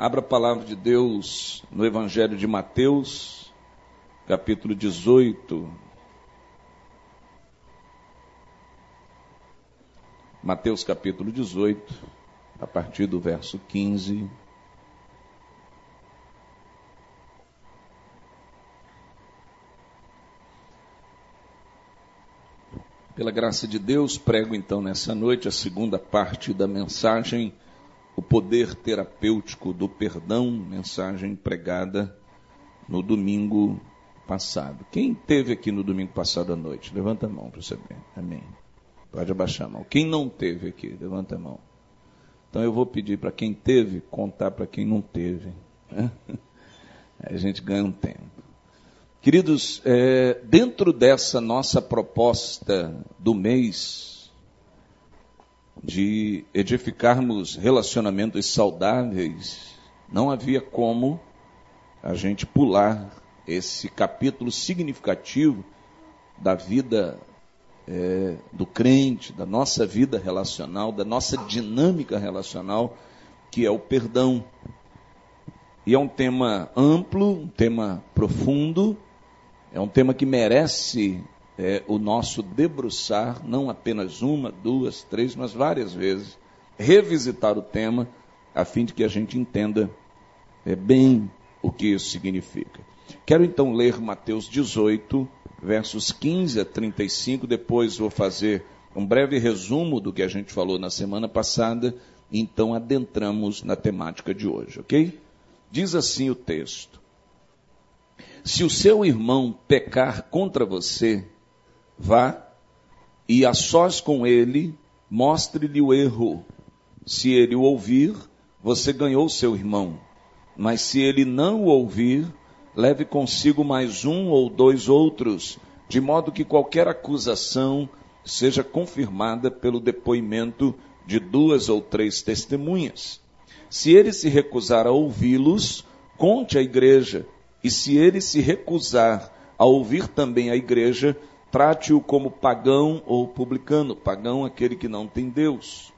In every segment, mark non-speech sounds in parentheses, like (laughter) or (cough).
Abra a palavra de Deus no Evangelho de Mateus, capítulo 18. Mateus capítulo 18, a partir do verso 15. Pela graça de Deus, prego então nessa noite a segunda parte da mensagem, o poder terapêutico do perdão, mensagem pregada no domingo passado. Quem teve aqui no domingo passado à noite? Levanta a mão para ver. Amém. Pode abaixar a mão. Quem não teve aqui? Levanta a mão. Então eu vou pedir para quem teve contar para quem não teve. (laughs) A gente ganha um tempo. Queridos, é, dentro dessa nossa proposta do mês de edificarmos relacionamentos saudáveis, não havia como a gente pular esse capítulo significativo da vida é, do crente, da nossa vida relacional, da nossa dinâmica relacional, que é o perdão. E é um tema amplo, um tema profundo, é um tema que merece é, o nosso debruçar, não apenas uma, duas, três, mas várias vezes, revisitar o tema, a fim de que a gente entenda é, bem o que isso significa. Quero então ler Mateus 18, versos 15 a 35, depois vou fazer um breve resumo do que a gente falou na semana passada, então adentramos na temática de hoje, ok? Diz assim o texto. Se o seu irmão pecar contra você, vá e a sós com ele, mostre-lhe o erro. Se ele o ouvir, você ganhou seu irmão. Mas se ele não o ouvir, leve consigo mais um ou dois outros, de modo que qualquer acusação seja confirmada pelo depoimento de duas ou três testemunhas. Se ele se recusar a ouvi-los, conte à igreja e se ele se recusar a ouvir também a igreja, trate-o como pagão ou publicano, pagão aquele que não tem Deus.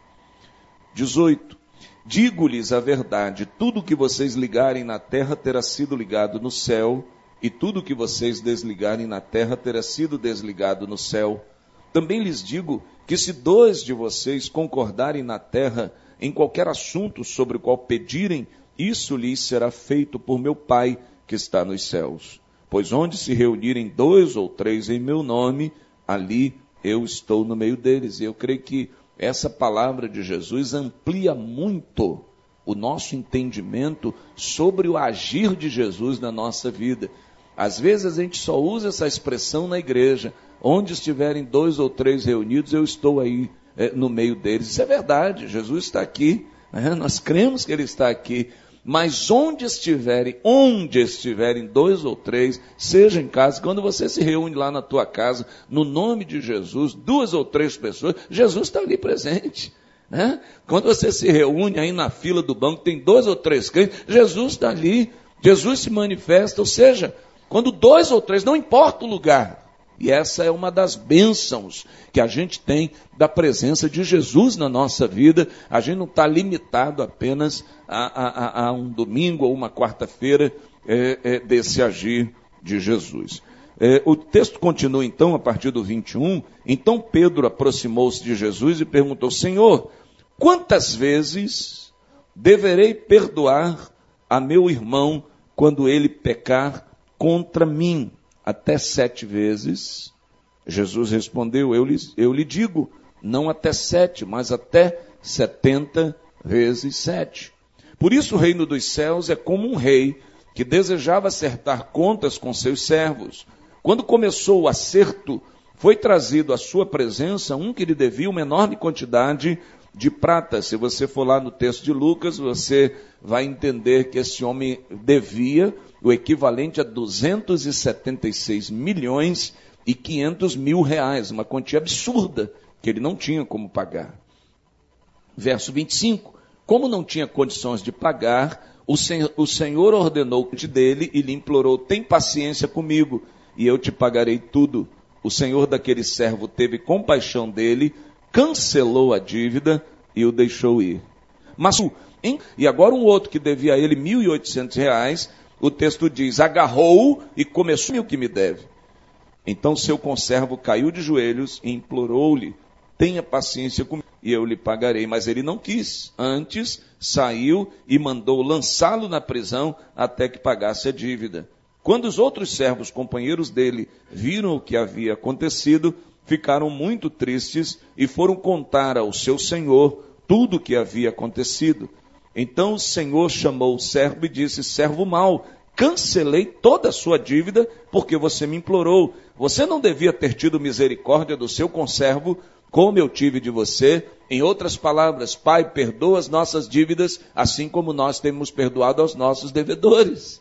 18. Digo-lhes a verdade: tudo que vocês ligarem na terra terá sido ligado no céu, e tudo que vocês desligarem na terra terá sido desligado no céu. Também lhes digo que se dois de vocês concordarem na terra em qualquer assunto sobre o qual pedirem, isso lhes será feito por meu Pai que está nos céus. Pois onde se reunirem dois ou três em meu nome, ali eu estou no meio deles. E eu creio que essa palavra de Jesus amplia muito o nosso entendimento sobre o agir de Jesus na nossa vida. Às vezes a gente só usa essa expressão na igreja. Onde estiverem dois ou três reunidos, eu estou aí é, no meio deles. Isso é verdade, Jesus está aqui. Né? Nós cremos que Ele está aqui. Mas onde estiverem, onde estiverem dois ou três, seja em casa, quando você se reúne lá na tua casa, no nome de Jesus, duas ou três pessoas, Jesus está ali presente. Né? Quando você se reúne aí na fila do banco, tem dois ou três crentes, Jesus está ali, Jesus se manifesta, ou seja, quando dois ou três, não importa o lugar, e essa é uma das bênçãos que a gente tem da presença de Jesus na nossa vida. A gente não está limitado apenas a, a, a, um domingo ou uma quarta-feira é, é, desse agir de Jesus. É, o texto continua então a partir do 21. Então Pedro aproximou-se de Jesus e perguntou: Senhor, quantas vezes deverei perdoar a meu irmão quando ele pecar contra mim? Até sete vezes. Jesus respondeu: eu lhe, eu lhe digo, não até sete, mas até setenta vezes sete. Por isso o reino dos céus é como um rei que desejava acertar contas com seus servos. Quando começou o acerto, foi trazido à sua presença um que lhe devia uma enorme quantidade de prata. Se você for lá no texto de Lucas, você vai entender que esse homem devia o equivalente a 276 milhões e 500 mil reais, uma quantia absurda que ele não tinha como pagar. Verso 25: Como não tinha condições de pagar, o Senhor, o Senhor ordenou dele e lhe implorou: Tem paciência comigo e eu te pagarei tudo. O Senhor daquele servo teve compaixão dele, cancelou a dívida e o deixou ir. Mas, e agora um outro que devia a ele oitocentos reais, o texto diz, agarrou e começou o que me deve. Então seu conservo caiu de joelhos e implorou-lhe, tenha paciência comigo e eu lhe pagarei. Mas ele não quis. Antes saiu e mandou lançá-lo na prisão até que pagasse a dívida. Quando os outros servos, companheiros dele, viram o que havia acontecido, ficaram muito tristes e foram contar ao seu senhor tudo o que havia acontecido. Então o senhor chamou o servo e disse: Servo mau, cancelei toda a sua dívida porque você me implorou. Você não devia ter tido misericórdia do seu conservo como eu tive de você. Em outras palavras, Pai, perdoa as nossas dívidas, assim como nós temos perdoado aos nossos devedores.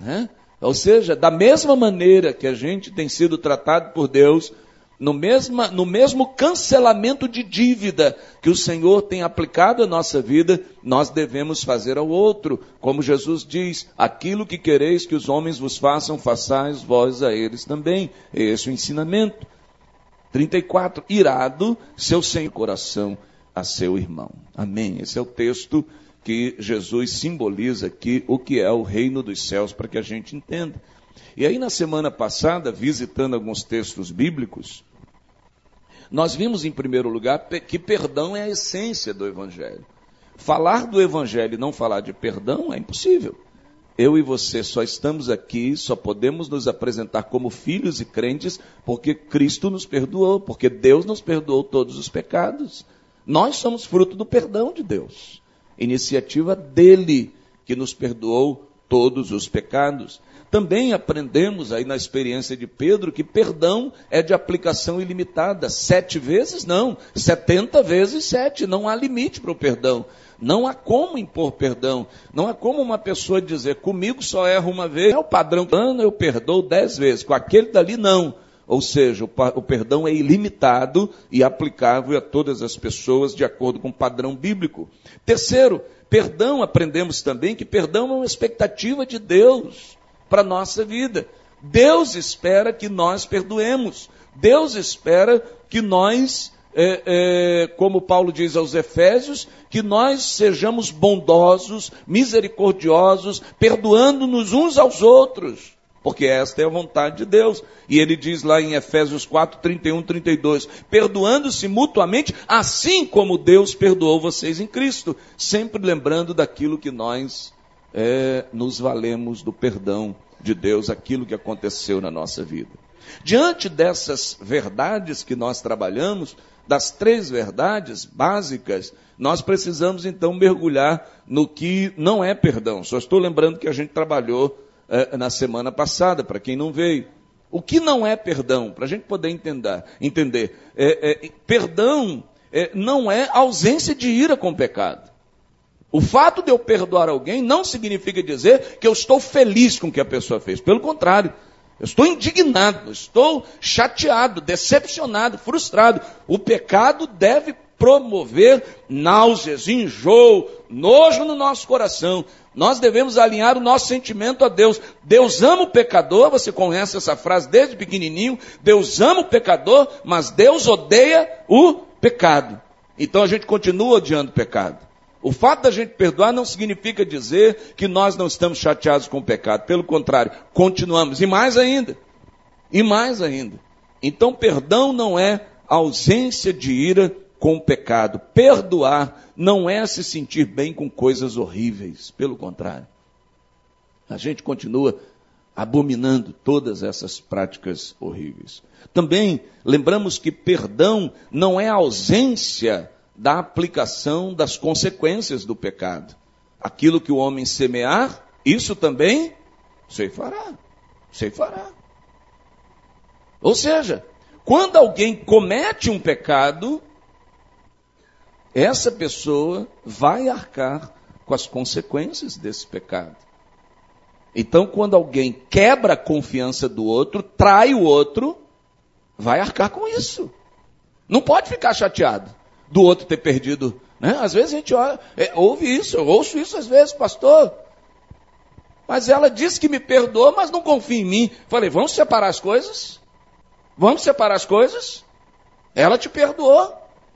Né? Ou seja, da mesma maneira que a gente tem sido tratado por Deus, no, mesma, no mesmo cancelamento de dívida que o Senhor tem aplicado à nossa vida, nós devemos fazer ao outro. Como Jesus diz: aquilo que quereis que os homens vos façam, façais vós a eles também. Esse é o ensinamento. 34. Irado, seu sem coração a seu irmão. Amém. Esse é o texto que Jesus simboliza aqui o que é o reino dos céus, para que a gente entenda. E aí, na semana passada, visitando alguns textos bíblicos, nós vimos, em primeiro lugar, que perdão é a essência do Evangelho. Falar do Evangelho e não falar de perdão é impossível eu e você só estamos aqui, só podemos nos apresentar como filhos e crentes porque Cristo nos perdoou, porque Deus nos perdoou todos os pecados. Nós somos fruto do perdão de Deus, iniciativa dele que nos perdoou todos os pecados. Também aprendemos aí na experiência de Pedro que perdão é de aplicação ilimitada. Sete vezes não, setenta vezes sete. Não há limite para o perdão. Não há como impor perdão. Não há como uma pessoa dizer, comigo só erro uma vez, é o padrão, ano eu perdoo dez vezes, com aquele dali não. Ou seja, o perdão é ilimitado e aplicável a todas as pessoas de acordo com o padrão bíblico. Terceiro, perdão, aprendemos também que perdão é uma expectativa de Deus para a nossa vida. Deus espera que nós perdoemos. Deus espera que nós é, é, como Paulo diz aos Efésios, que nós sejamos bondosos, misericordiosos, perdoando-nos uns aos outros, porque esta é a vontade de Deus. E ele diz lá em Efésios 4, 31, 32, perdoando-se mutuamente, assim como Deus perdoou vocês em Cristo, sempre lembrando daquilo que nós é, nos valemos do perdão de Deus, aquilo que aconteceu na nossa vida. Diante dessas verdades que nós trabalhamos, das três verdades básicas, nós precisamos então mergulhar no que não é perdão. Só estou lembrando que a gente trabalhou eh, na semana passada, para quem não veio. O que não é perdão? Para a gente poder entender. entender é, é, perdão é, não é ausência de ira com o pecado. O fato de eu perdoar alguém não significa dizer que eu estou feliz com o que a pessoa fez. Pelo contrário, eu estou indignado, estou chateado, decepcionado, frustrado. O pecado deve promover náuseas, enjoo, nojo no nosso coração. Nós devemos alinhar o nosso sentimento a Deus. Deus ama o pecador, você conhece essa frase desde pequenininho. Deus ama o pecador, mas Deus odeia o pecado. Então a gente continua odiando o pecado. O fato da gente perdoar não significa dizer que nós não estamos chateados com o pecado. Pelo contrário, continuamos. E mais ainda. E mais ainda. Então, perdão não é ausência de ira com o pecado. Perdoar não é se sentir bem com coisas horríveis. Pelo contrário. A gente continua abominando todas essas práticas horríveis. Também lembramos que perdão não é ausência da aplicação das consequências do pecado. Aquilo que o homem semear, isso também ceifará. Ceifará. Ou seja, quando alguém comete um pecado, essa pessoa vai arcar com as consequências desse pecado. Então, quando alguém quebra a confiança do outro, trai o outro, vai arcar com isso. Não pode ficar chateado do outro ter perdido. Né? Às vezes a gente olha, é, ouve isso, eu ouço isso às vezes, pastor. Mas ela disse que me perdoou, mas não confia em mim. Falei, vamos separar as coisas? Vamos separar as coisas? Ela te perdoou.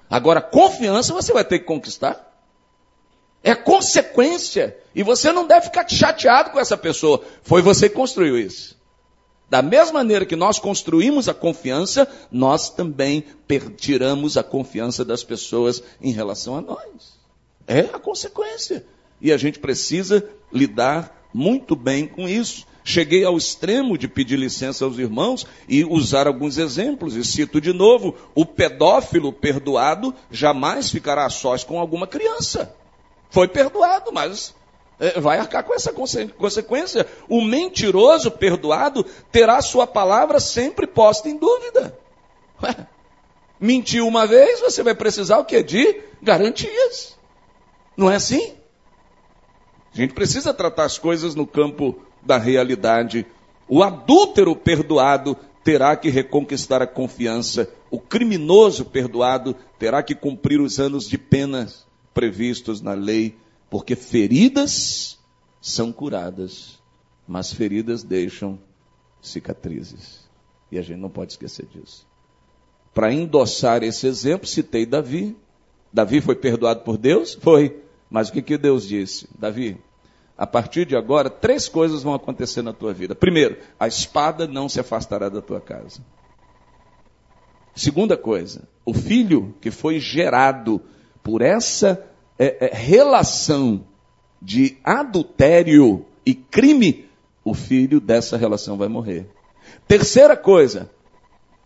Agora, confiança você vai ter que conquistar. É consequência. E você não deve ficar chateado com essa pessoa. Foi você que construiu isso. Da mesma maneira que nós construímos a confiança, nós também tiramos a confiança das pessoas em relação a nós. É a consequência. E a gente precisa lidar muito bem com isso. Cheguei ao extremo de pedir licença aos irmãos e usar alguns exemplos. E cito de novo: o pedófilo perdoado jamais ficará a sós com alguma criança. Foi perdoado, mas vai arcar com essa consequência. O mentiroso perdoado terá sua palavra sempre posta em dúvida. Ué, mentiu uma vez, você vai precisar o que? De garantias. Não é assim? A gente precisa tratar as coisas no campo da realidade. O adúltero perdoado terá que reconquistar a confiança. O criminoso perdoado terá que cumprir os anos de penas previstos na lei, porque feridas são curadas, mas feridas deixam cicatrizes. E a gente não pode esquecer disso. Para endossar esse exemplo, citei Davi. Davi foi perdoado por Deus? Foi. Mas o que, que Deus disse? Davi, a partir de agora, três coisas vão acontecer na tua vida. Primeiro, a espada não se afastará da tua casa. Segunda coisa, o filho que foi gerado por essa é, é, relação de adultério e crime, o filho dessa relação vai morrer. Terceira coisa,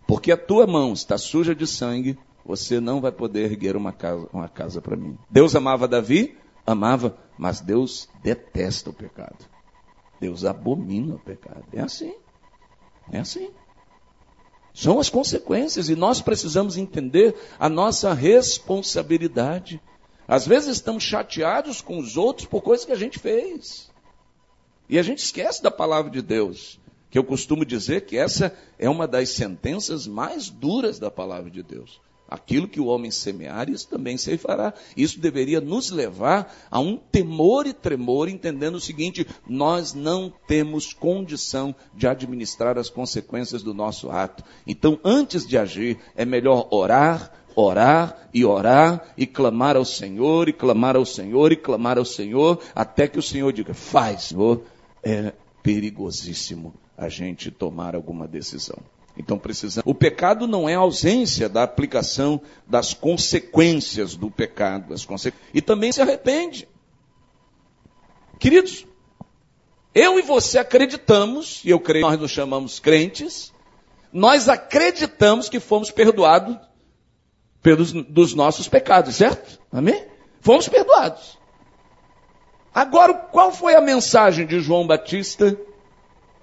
porque a tua mão está suja de sangue, você não vai poder erguer uma casa, uma casa para mim. Deus amava Davi? Amava, mas Deus detesta o pecado. Deus abomina o pecado. É assim. É assim. São as consequências e nós precisamos entender a nossa responsabilidade. Às vezes estamos chateados com os outros por coisas que a gente fez. E a gente esquece da palavra de Deus, que eu costumo dizer que essa é uma das sentenças mais duras da palavra de Deus. Aquilo que o homem semear, isso também se fará. Isso deveria nos levar a um temor e tremor, entendendo o seguinte: nós não temos condição de administrar as consequências do nosso ato. Então, antes de agir, é melhor orar, orar e orar e clamar ao Senhor, e clamar ao Senhor, e clamar ao Senhor, até que o Senhor diga: faz, Senhor. É perigosíssimo a gente tomar alguma decisão. Então precisamos. O pecado não é a ausência da aplicação das consequências do pecado, das conse... e também se arrepende. Queridos, eu e você acreditamos, e eu creio nós nos chamamos crentes, nós acreditamos que fomos perdoados pelos dos nossos pecados, certo? Amém? Fomos perdoados. Agora, qual foi a mensagem de João Batista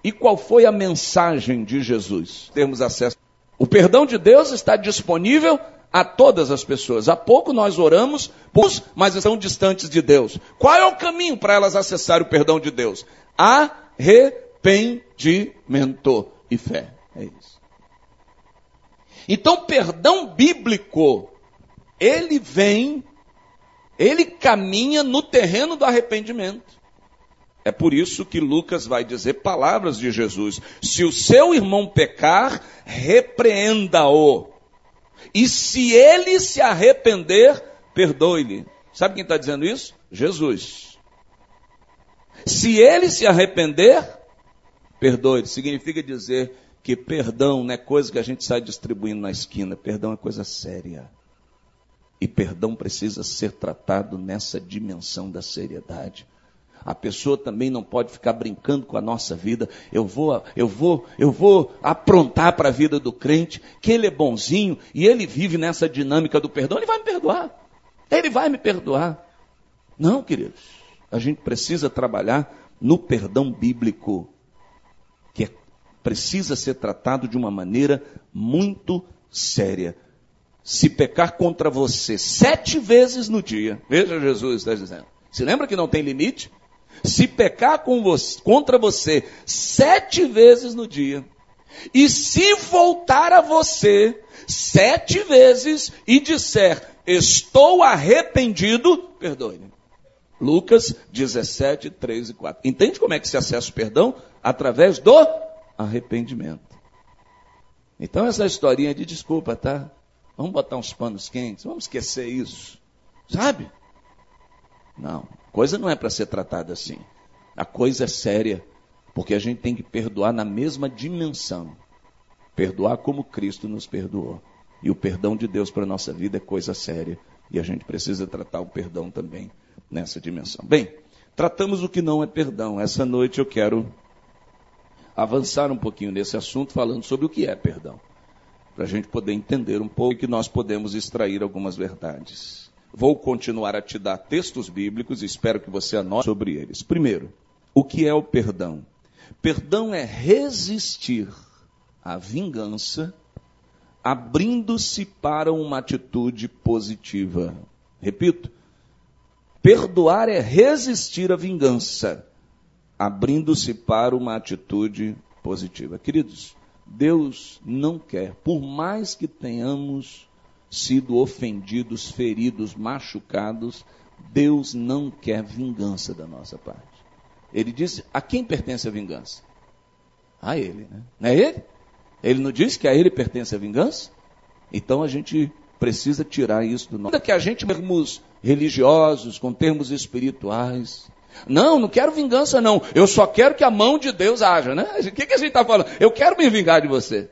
e qual foi a mensagem de Jesus? Temos acesso. O perdão de Deus está disponível a todas as pessoas. Há pouco nós oramos, mas estão distantes de Deus. Qual é o caminho para elas acessarem o perdão de Deus? Arrependimento e fé. É isso. Então, perdão bíblico, ele vem, ele caminha no terreno do arrependimento. É por isso que Lucas vai dizer palavras de Jesus: se o seu irmão pecar, repreenda-o. E se ele se arrepender, perdoe-lhe. Sabe quem está dizendo isso? Jesus. Se ele se arrepender, perdoe-lhe. Significa dizer que perdão não é coisa que a gente sai distribuindo na esquina. Perdão é coisa séria. E perdão precisa ser tratado nessa dimensão da seriedade. A pessoa também não pode ficar brincando com a nossa vida. Eu vou, eu vou, eu vou aprontar para a vida do crente que ele é bonzinho e ele vive nessa dinâmica do perdão. Ele vai me perdoar. Ele vai me perdoar. Não, queridos. A gente precisa trabalhar no perdão bíblico, precisa ser tratado de uma maneira muito séria. Se pecar contra você sete vezes no dia, veja Jesus está dizendo. Se lembra que não tem limite? se pecar você, contra você sete vezes no dia, e se voltar a você sete vezes e disser, estou arrependido, perdoe-me. Lucas 17, 3 e 4. Entende como é que se acessa o perdão? Através do arrependimento. Então essa historinha de desculpa, tá? Vamos botar uns panos quentes, vamos esquecer isso. Sabe? Não, coisa não é para ser tratada assim. A coisa é séria, porque a gente tem que perdoar na mesma dimensão. Perdoar como Cristo nos perdoou. E o perdão de Deus para a nossa vida é coisa séria. E a gente precisa tratar o perdão também nessa dimensão. Bem, tratamos o que não é perdão. Essa noite eu quero avançar um pouquinho nesse assunto, falando sobre o que é perdão. Para a gente poder entender um pouco e que nós podemos extrair algumas verdades. Vou continuar a te dar textos bíblicos e espero que você anote sobre eles. Primeiro, o que é o perdão? Perdão é resistir à vingança, abrindo-se para uma atitude positiva. Repito, perdoar é resistir à vingança, abrindo-se para uma atitude positiva. Queridos, Deus não quer, por mais que tenhamos sido ofendidos, feridos, machucados, Deus não quer vingança da nossa parte. Ele disse: a quem pertence a vingança? A ele, né? Não é ele? Ele não disse que a ele pertence a vingança? Então a gente precisa tirar isso do nosso. Ainda que a gente, termos religiosos, com termos espirituais, não, não quero vingança, não. Eu só quero que a mão de Deus haja, né? O que, que a gente está falando? Eu quero me vingar de você.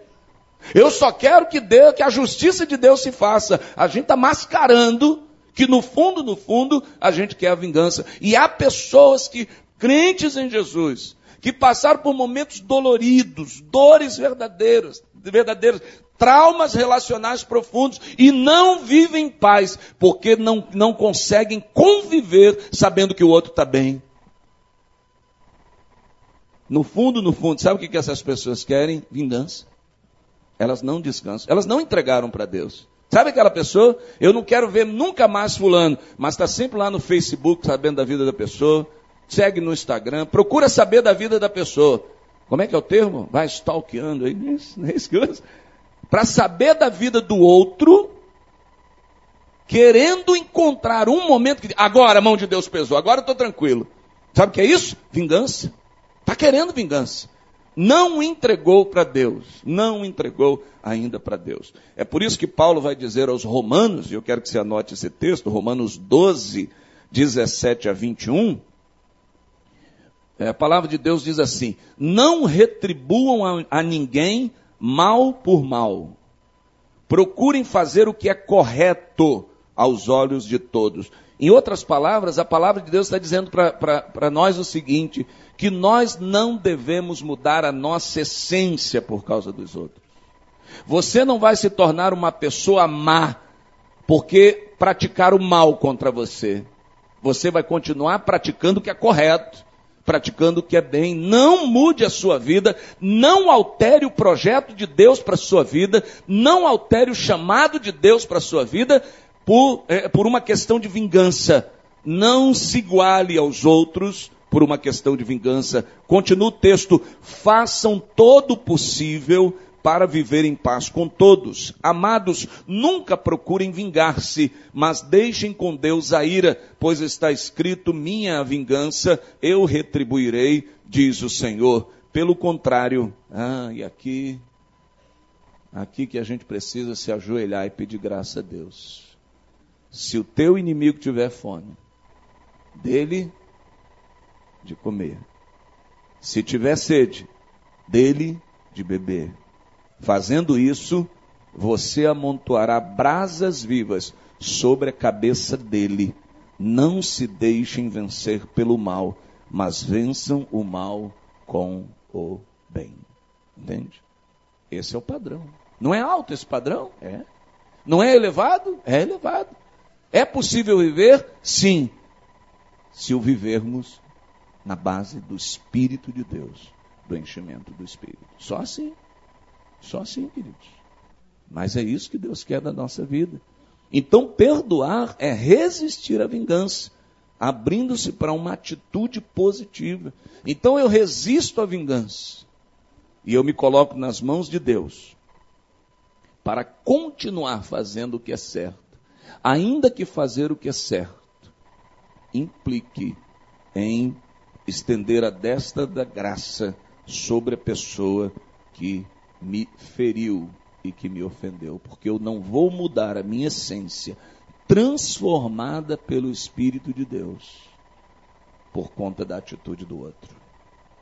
Eu só quero que Deus, que a justiça de Deus se faça. A gente está mascarando que no fundo, no fundo, a gente quer a vingança. E há pessoas que, crentes em Jesus, que passaram por momentos doloridos, dores verdadeiras, verdadeiras, traumas relacionais profundos e não vivem em paz, porque não, não conseguem conviver sabendo que o outro está bem. No fundo, no fundo, sabe o que, que essas pessoas querem? Vingança. Elas não descansam. Elas não entregaram para Deus. Sabe aquela pessoa? Eu não quero ver nunca mais fulano, mas está sempre lá no Facebook sabendo da vida da pessoa, segue no Instagram, procura saber da vida da pessoa. Como é que é o termo? Vai stalkeando aí, não é isso Para saber da vida do outro, querendo encontrar um momento que. Agora a mão de Deus pesou, agora eu estou tranquilo. Sabe o que é isso? Vingança. Está querendo vingança não entregou para Deus, não entregou ainda para Deus. É por isso que Paulo vai dizer aos Romanos, e eu quero que você anote esse texto, Romanos 12, 17 a 21. É, a palavra de Deus diz assim: Não retribuam a, a ninguém mal por mal. Procurem fazer o que é correto aos olhos de todos. Em outras palavras, a palavra de Deus está dizendo para nós o seguinte: que nós não devemos mudar a nossa essência por causa dos outros. Você não vai se tornar uma pessoa má porque praticar o mal contra você. Você vai continuar praticando o que é correto, praticando o que é bem. Não mude a sua vida, não altere o projeto de Deus para a sua vida, não altere o chamado de Deus para a sua vida por, é, por uma questão de vingança. Não se iguale aos outros por uma questão de vingança. Continua o texto: façam todo o possível para viver em paz com todos. Amados, nunca procurem vingar-se, mas deixem com Deus a ira, pois está escrito: minha vingança eu retribuirei, diz o Senhor. Pelo contrário, ah, e aqui, aqui que a gente precisa se ajoelhar e pedir graça a Deus. Se o teu inimigo tiver fome, dele de comer. Se tiver sede, dele de beber. Fazendo isso, você amontoará brasas vivas sobre a cabeça dele. Não se deixem vencer pelo mal, mas vençam o mal com o bem. Entende? Esse é o padrão. Não é alto esse padrão? É. Não é elevado? É elevado. É possível viver? Sim. Se o vivermos na base do Espírito de Deus, do enchimento do Espírito. Só assim. Só assim, queridos. Mas é isso que Deus quer da nossa vida. Então, perdoar é resistir à vingança, abrindo-se para uma atitude positiva. Então, eu resisto à vingança e eu me coloco nas mãos de Deus para continuar fazendo o que é certo, ainda que fazer o que é certo implique em estender a destra da graça sobre a pessoa que me feriu e que me ofendeu, porque eu não vou mudar a minha essência transformada pelo Espírito de Deus por conta da atitude do outro.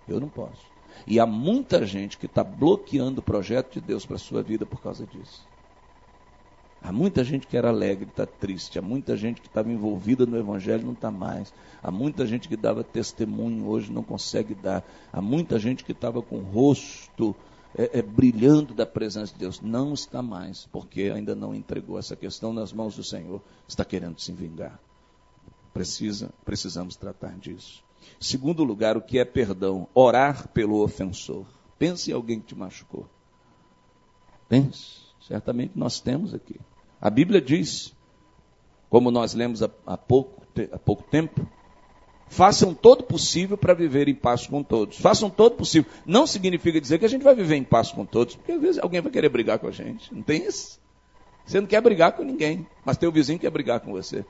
Eu não posso. E há muita gente que está bloqueando o projeto de Deus para a sua vida por causa disso. Há muita gente que era alegre, está triste. Há muita gente que estava envolvida no Evangelho, não está mais. Há muita gente que dava testemunho, hoje não consegue dar. Há muita gente que estava com o rosto é, é, brilhando da presença de Deus. Não está mais, porque ainda não entregou essa questão nas mãos do Senhor. Está querendo se vingar. Precisa, precisamos tratar disso. Segundo lugar, o que é perdão? Orar pelo ofensor. Pense em alguém que te machucou. Pense. Certamente nós temos aqui. A Bíblia diz, como nós lemos há, pouco, há pouco tempo, façam todo possível para viver em paz com todos. Façam todo possível. Não significa dizer que a gente vai viver em paz com todos, porque às vezes alguém vai querer brigar com a gente. Não tem isso? Você não quer brigar com ninguém, mas teu vizinho quer brigar com você.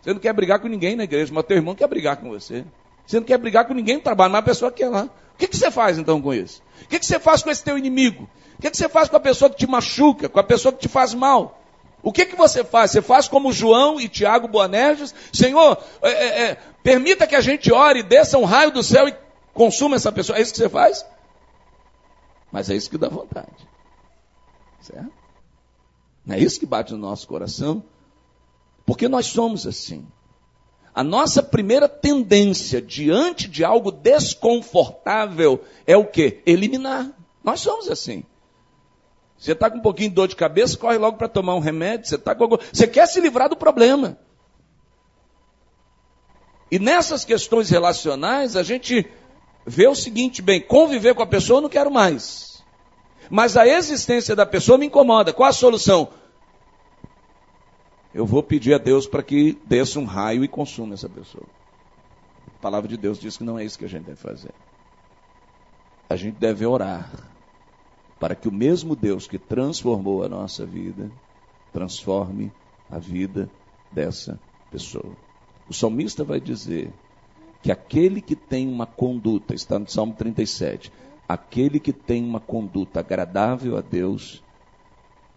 Você não quer brigar com ninguém na igreja, mas teu irmão quer brigar com você. Você não quer brigar com ninguém no trabalho, mas a pessoa quer lá. O que, que você faz então com isso? O que, que você faz com esse teu inimigo? O que, que você faz com a pessoa que te machuca, com a pessoa que te faz mal? O que, que você faz? Você faz como João e Tiago Boanerges? Senhor, é, é, é, permita que a gente ore, desça um raio do céu e consuma essa pessoa. É isso que você faz? Mas é isso que dá vontade. Certo? Não é isso que bate no nosso coração? Porque nós somos assim. A nossa primeira tendência diante de algo desconfortável é o que? Eliminar. Nós somos assim. Você está com um pouquinho de dor de cabeça, corre logo para tomar um remédio. Você, tá com... você quer se livrar do problema. E nessas questões relacionais, a gente vê o seguinte, bem, conviver com a pessoa eu não quero mais. Mas a existência da pessoa me incomoda. Qual a solução? Eu vou pedir a Deus para que desça um raio e consuma essa pessoa. A palavra de Deus diz que não é isso que a gente deve fazer. A gente deve orar para que o mesmo Deus que transformou a nossa vida, transforme a vida dessa pessoa. O salmista vai dizer que aquele que tem uma conduta, está no Salmo 37, aquele que tem uma conduta agradável a Deus,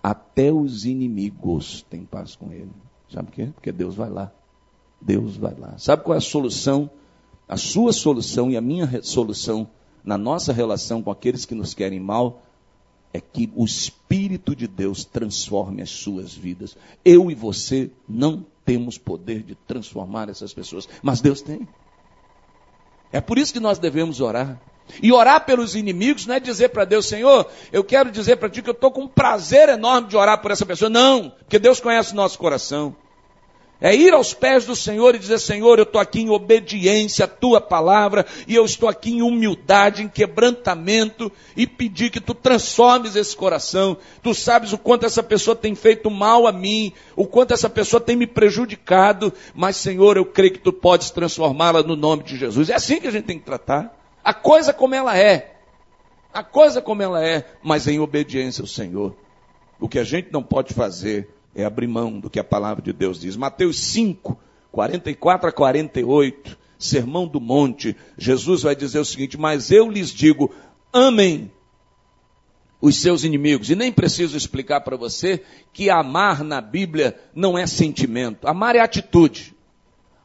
até os inimigos têm paz com ele. Sabe por quê? Porque Deus vai lá. Deus vai lá. Sabe qual é a solução? A sua solução e a minha solução na nossa relação com aqueles que nos querem mal é que o Espírito de Deus transforme as suas vidas. Eu e você não temos poder de transformar essas pessoas, mas Deus tem. É por isso que nós devemos orar. E orar pelos inimigos não é dizer para Deus, Senhor, eu quero dizer para ti que eu estou com um prazer enorme de orar por essa pessoa. Não, porque Deus conhece o nosso coração. É ir aos pés do Senhor e dizer: Senhor, eu estou aqui em obediência à tua palavra, e eu estou aqui em humildade, em quebrantamento, e pedir que tu transformes esse coração. Tu sabes o quanto essa pessoa tem feito mal a mim, o quanto essa pessoa tem me prejudicado, mas, Senhor, eu creio que tu podes transformá-la no nome de Jesus. É assim que a gente tem que tratar. A coisa como ela é. A coisa como ela é, mas em obediência ao Senhor. O que a gente não pode fazer é abrir mão do que a palavra de Deus diz. Mateus 5, 44 a 48, Sermão do Monte, Jesus vai dizer o seguinte: Mas eu lhes digo, amem os seus inimigos. E nem preciso explicar para você que amar na Bíblia não é sentimento, amar é atitude.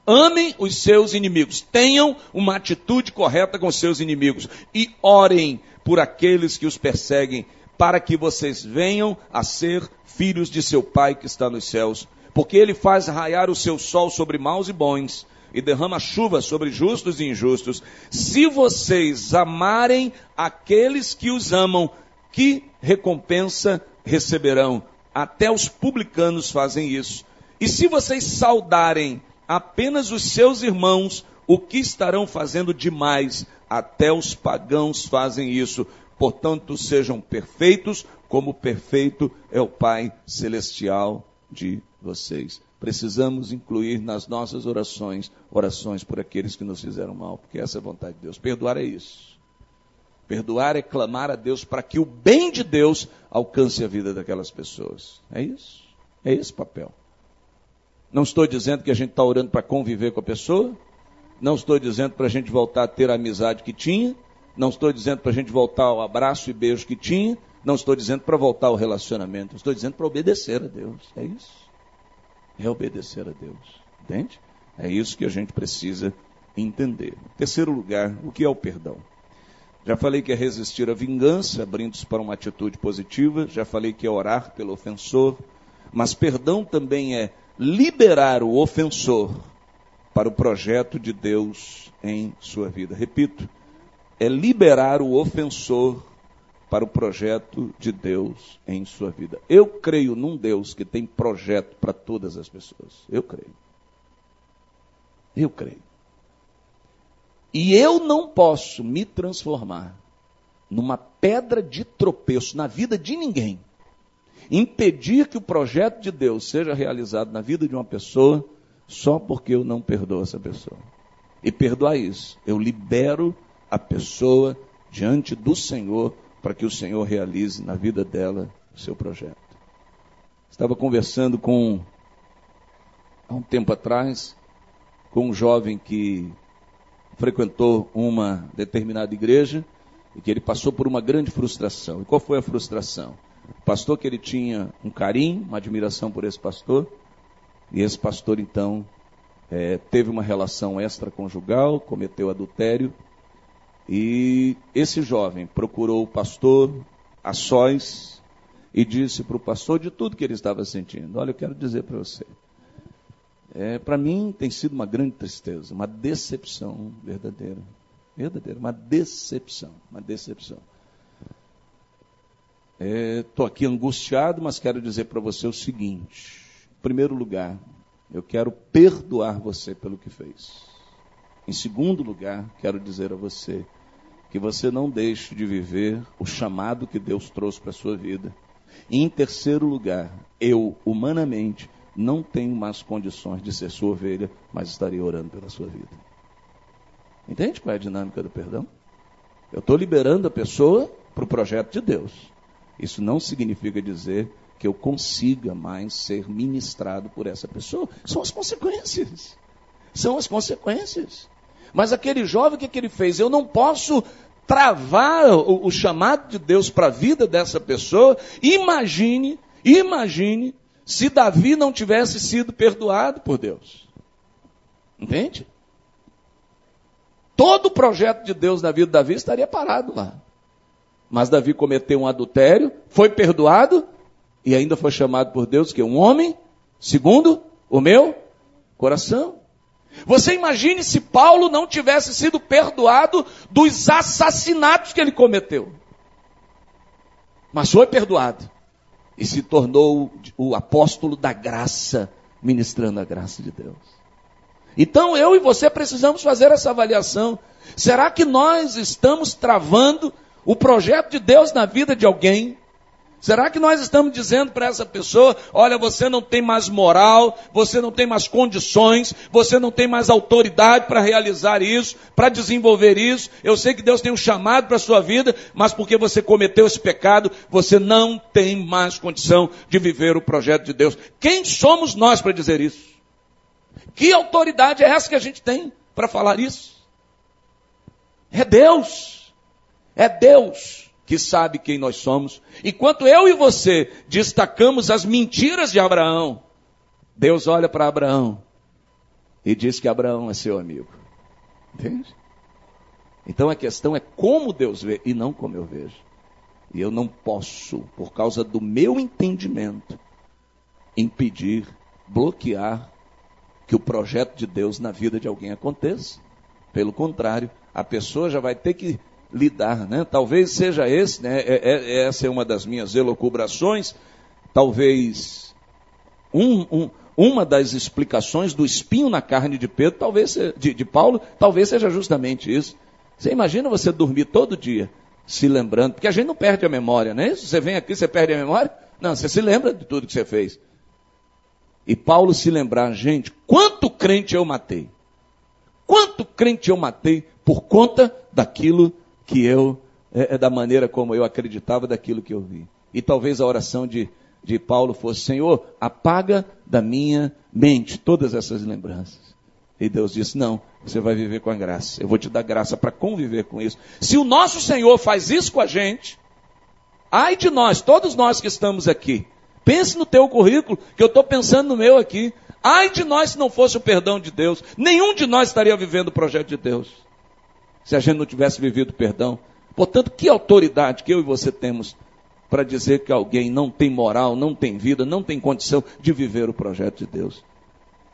Amem os seus inimigos, tenham uma atitude correta com seus inimigos e orem por aqueles que os perseguem, para que vocês venham a ser filhos de seu Pai que está nos céus, porque ele faz raiar o seu sol sobre maus e bons e derrama chuva sobre justos e injustos. Se vocês amarem aqueles que os amam, que recompensa receberão? Até os publicanos fazem isso. E se vocês saudarem apenas os seus irmãos, o que estarão fazendo demais? Até os pagãos fazem isso. Portanto, sejam perfeitos, como perfeito é o Pai celestial de vocês. Precisamos incluir nas nossas orações orações por aqueles que nos fizeram mal, porque essa é a vontade de Deus. Perdoar é isso. Perdoar é clamar a Deus para que o bem de Deus alcance a vida daquelas pessoas. É isso. É esse papel. Não estou dizendo que a gente está orando para conviver com a pessoa. Não estou dizendo para a gente voltar a ter a amizade que tinha. Não estou dizendo para a gente voltar ao abraço e beijo que tinha. Não estou dizendo para voltar ao relacionamento. Estou dizendo para obedecer a Deus. É isso. é obedecer a Deus. Entende? É isso que a gente precisa entender. Terceiro lugar, o que é o perdão? Já falei que é resistir à vingança, abrindo-se para uma atitude positiva. Já falei que é orar pelo ofensor. Mas perdão também é liberar o ofensor para o projeto de Deus em sua vida. Repito, é liberar o ofensor para o projeto de Deus em sua vida. Eu creio num Deus que tem projeto para todas as pessoas. Eu creio. Eu creio. E eu não posso me transformar numa pedra de tropeço na vida de ninguém, impedir que o projeto de Deus seja realizado na vida de uma pessoa só porque eu não perdoo essa pessoa. E perdoar isso, eu libero a pessoa diante do Senhor para que o Senhor realize na vida dela o seu projeto. Estava conversando com, há um tempo atrás, com um jovem que frequentou uma determinada igreja e que ele passou por uma grande frustração. E qual foi a frustração? O pastor que ele tinha um carinho, uma admiração por esse pastor, e esse pastor então é, teve uma relação extraconjugal, cometeu adultério, e esse jovem procurou o pastor a sós e disse para o pastor de tudo que ele estava sentindo: Olha, eu quero dizer para você, é, para mim tem sido uma grande tristeza, uma decepção verdadeira. Verdadeira, uma decepção, uma decepção. Estou é, aqui angustiado, mas quero dizer para você o seguinte: em primeiro lugar, eu quero perdoar você pelo que fez. Em segundo lugar, quero dizer a você que você não deixe de viver o chamado que Deus trouxe para a sua vida. E em terceiro lugar, eu, humanamente, não tenho mais condições de ser sua ovelha, mas estaria orando pela sua vida. Entende qual é a dinâmica do perdão? Eu estou liberando a pessoa para o projeto de Deus. Isso não significa dizer que eu consiga mais ser ministrado por essa pessoa. São as consequências. São as consequências. Mas aquele jovem, o que, que ele fez? Eu não posso travar o, o chamado de Deus para a vida dessa pessoa. Imagine, imagine se Davi não tivesse sido perdoado por Deus. Entende? Todo o projeto de Deus na vida de Davi estaria parado lá. Mas Davi cometeu um adultério, foi perdoado e ainda foi chamado por Deus que é um homem segundo o meu coração. Você imagine se Paulo não tivesse sido perdoado dos assassinatos que ele cometeu. Mas foi perdoado e se tornou o apóstolo da graça, ministrando a graça de Deus. Então eu e você precisamos fazer essa avaliação. Será que nós estamos travando o projeto de Deus na vida de alguém? Será que nós estamos dizendo para essa pessoa: olha, você não tem mais moral, você não tem mais condições, você não tem mais autoridade para realizar isso, para desenvolver isso. Eu sei que Deus tem um chamado para a sua vida, mas porque você cometeu esse pecado, você não tem mais condição de viver o projeto de Deus. Quem somos nós para dizer isso? Que autoridade é essa que a gente tem para falar isso? É Deus. É Deus que sabe quem nós somos. Enquanto eu e você destacamos as mentiras de Abraão, Deus olha para Abraão e diz que Abraão é seu amigo. Entende? Então a questão é como Deus vê e não como eu vejo. E eu não posso, por causa do meu entendimento, impedir, bloquear que o projeto de Deus na vida de alguém aconteça. Pelo contrário, a pessoa já vai ter que lidar, né? Talvez seja esse, né? É, é, essa é uma das minhas elocubrações, talvez um, um, uma das explicações do espinho na carne de Pedro, talvez de, de Paulo, talvez seja justamente isso. Você imagina você dormir todo dia se lembrando, porque a gente não perde a memória, não é isso? Você vem aqui, você perde a memória? Não, você se lembra de tudo que você fez. E Paulo se lembrar, gente, quanto crente eu matei? Quanto crente eu matei por conta daquilo que eu, é, é, da maneira como eu acreditava daquilo que eu vi. E talvez a oração de, de Paulo fosse: Senhor, apaga da minha mente todas essas lembranças. E Deus disse: Não, você vai viver com a graça. Eu vou te dar graça para conviver com isso. Se o nosso Senhor faz isso com a gente, ai de nós, todos nós que estamos aqui. Pense no teu currículo, que eu estou pensando no meu aqui. Ai de nós se não fosse o perdão de Deus. Nenhum de nós estaria vivendo o projeto de Deus. Se a gente não tivesse vivido perdão. Portanto, que autoridade que eu e você temos para dizer que alguém não tem moral, não tem vida, não tem condição de viver o projeto de Deus?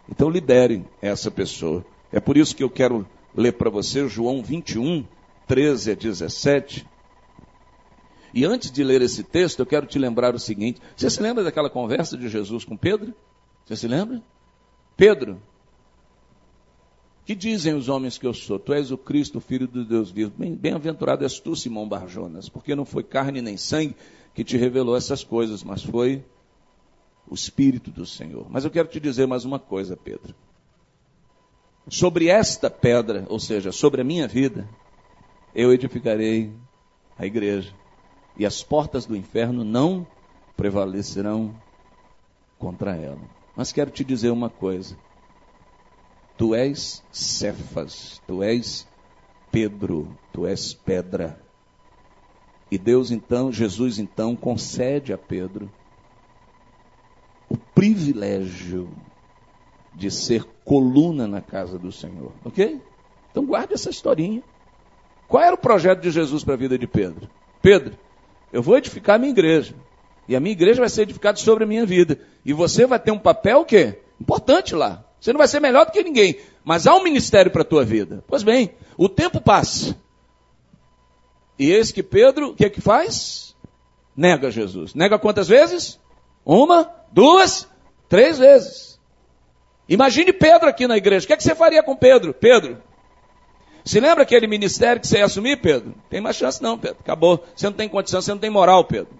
Então, libere essa pessoa. É por isso que eu quero ler para você João 21, 13 a 17. E antes de ler esse texto, eu quero te lembrar o seguinte: você se lembra daquela conversa de Jesus com Pedro? Você se lembra? Pedro, que dizem os homens que eu sou? Tu és o Cristo, Filho do Deus vivo. Bem-aventurado és tu, Simão Barjonas, porque não foi carne nem sangue que te revelou essas coisas, mas foi o Espírito do Senhor. Mas eu quero te dizer mais uma coisa, Pedro. Sobre esta pedra, ou seja, sobre a minha vida, eu edificarei a igreja, e as portas do inferno não prevalecerão contra ela. Mas quero te dizer uma coisa. Tu és Cefas, tu és Pedro, tu és pedra. E Deus então, Jesus então, concede a Pedro o privilégio de ser coluna na casa do Senhor. Ok? Então guarde essa historinha. Qual era o projeto de Jesus para a vida de Pedro? Pedro, eu vou edificar a minha igreja. E a minha igreja vai ser edificada sobre a minha vida. E você vai ter um papel o quê? Importante lá. Você não vai ser melhor do que ninguém. Mas há um ministério para a tua vida. Pois bem, o tempo passa. E eis que Pedro, o que é que faz? Nega Jesus. Nega quantas vezes? Uma, duas, três vezes. Imagine Pedro aqui na igreja. O que, é que você faria com Pedro? Pedro, se lembra aquele ministério que você ia assumir, Pedro? Tem mais chance não, Pedro. Acabou. Você não tem condição, você não tem moral, Pedro.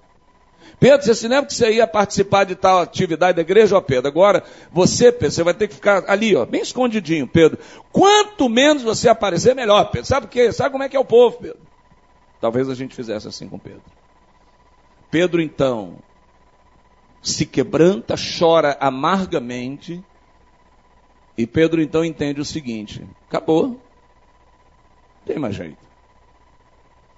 Pedro, você se lembra que você ia participar de tal atividade da igreja, ó Pedro? Agora, você, Pedro, você vai ter que ficar ali, ó, bem escondidinho, Pedro. Quanto menos você aparecer, melhor, Pedro. Sabe o quê? Sabe como é que é o povo, Pedro? Talvez a gente fizesse assim com Pedro. Pedro, então, se quebranta, chora amargamente, e Pedro, então, entende o seguinte: acabou. Não tem mais jeito.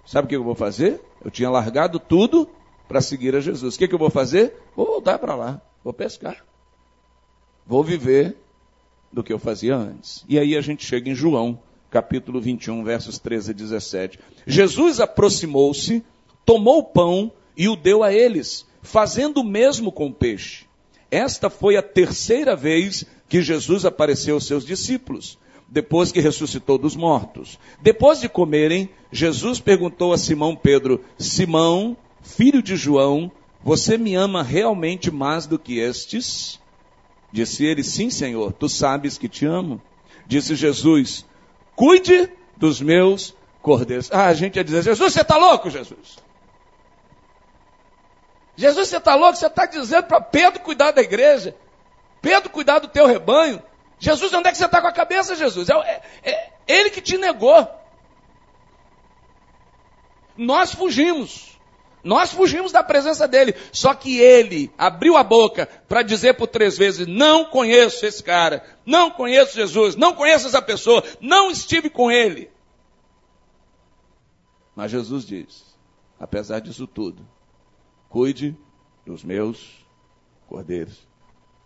Sabe o que eu vou fazer? Eu tinha largado tudo para seguir a Jesus. O que, que eu vou fazer? Vou voltar para lá, vou pescar. Vou viver do que eu fazia antes. E aí a gente chega em João, capítulo 21, versos 13 a 17. Jesus aproximou-se, tomou o pão e o deu a eles, fazendo o mesmo com o peixe. Esta foi a terceira vez que Jesus apareceu aos seus discípulos, depois que ressuscitou dos mortos. Depois de comerem, Jesus perguntou a Simão Pedro: Simão, filho de João, você me ama realmente mais do que estes? Disse ele: Sim, Senhor, tu sabes que te amo. Disse Jesus: Cuide dos meus cordeiros. Ah, a gente ia dizer: Jesus, você está louco, Jesus? Jesus, você está louco? Você está dizendo para Pedro cuidar da igreja, Pedro cuidar do teu rebanho. Jesus, onde é que você está com a cabeça, Jesus? É, é, é ele que te negou. Nós fugimos. Nós fugimos da presença dele. Só que ele abriu a boca para dizer por três vezes: Não conheço esse cara, não conheço Jesus, não conheço essa pessoa, não estive com ele. Mas Jesus diz: Apesar disso tudo, cuide dos meus cordeiros.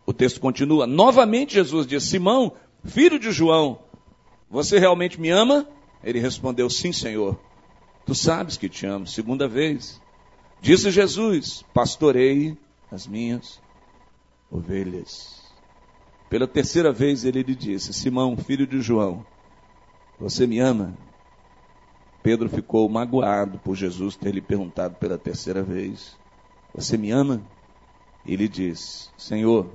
O texto continua. Novamente Jesus diz: Simão, filho de João, você realmente me ama? Ele respondeu: Sim, Senhor. Tu sabes que te amo. Segunda vez. Disse Jesus: Pastorei as minhas ovelhas. Pela terceira vez ele lhe disse: Simão, filho de João, você me ama? Pedro ficou magoado por Jesus ter lhe perguntado pela terceira vez: Você me ama? Ele disse: Senhor,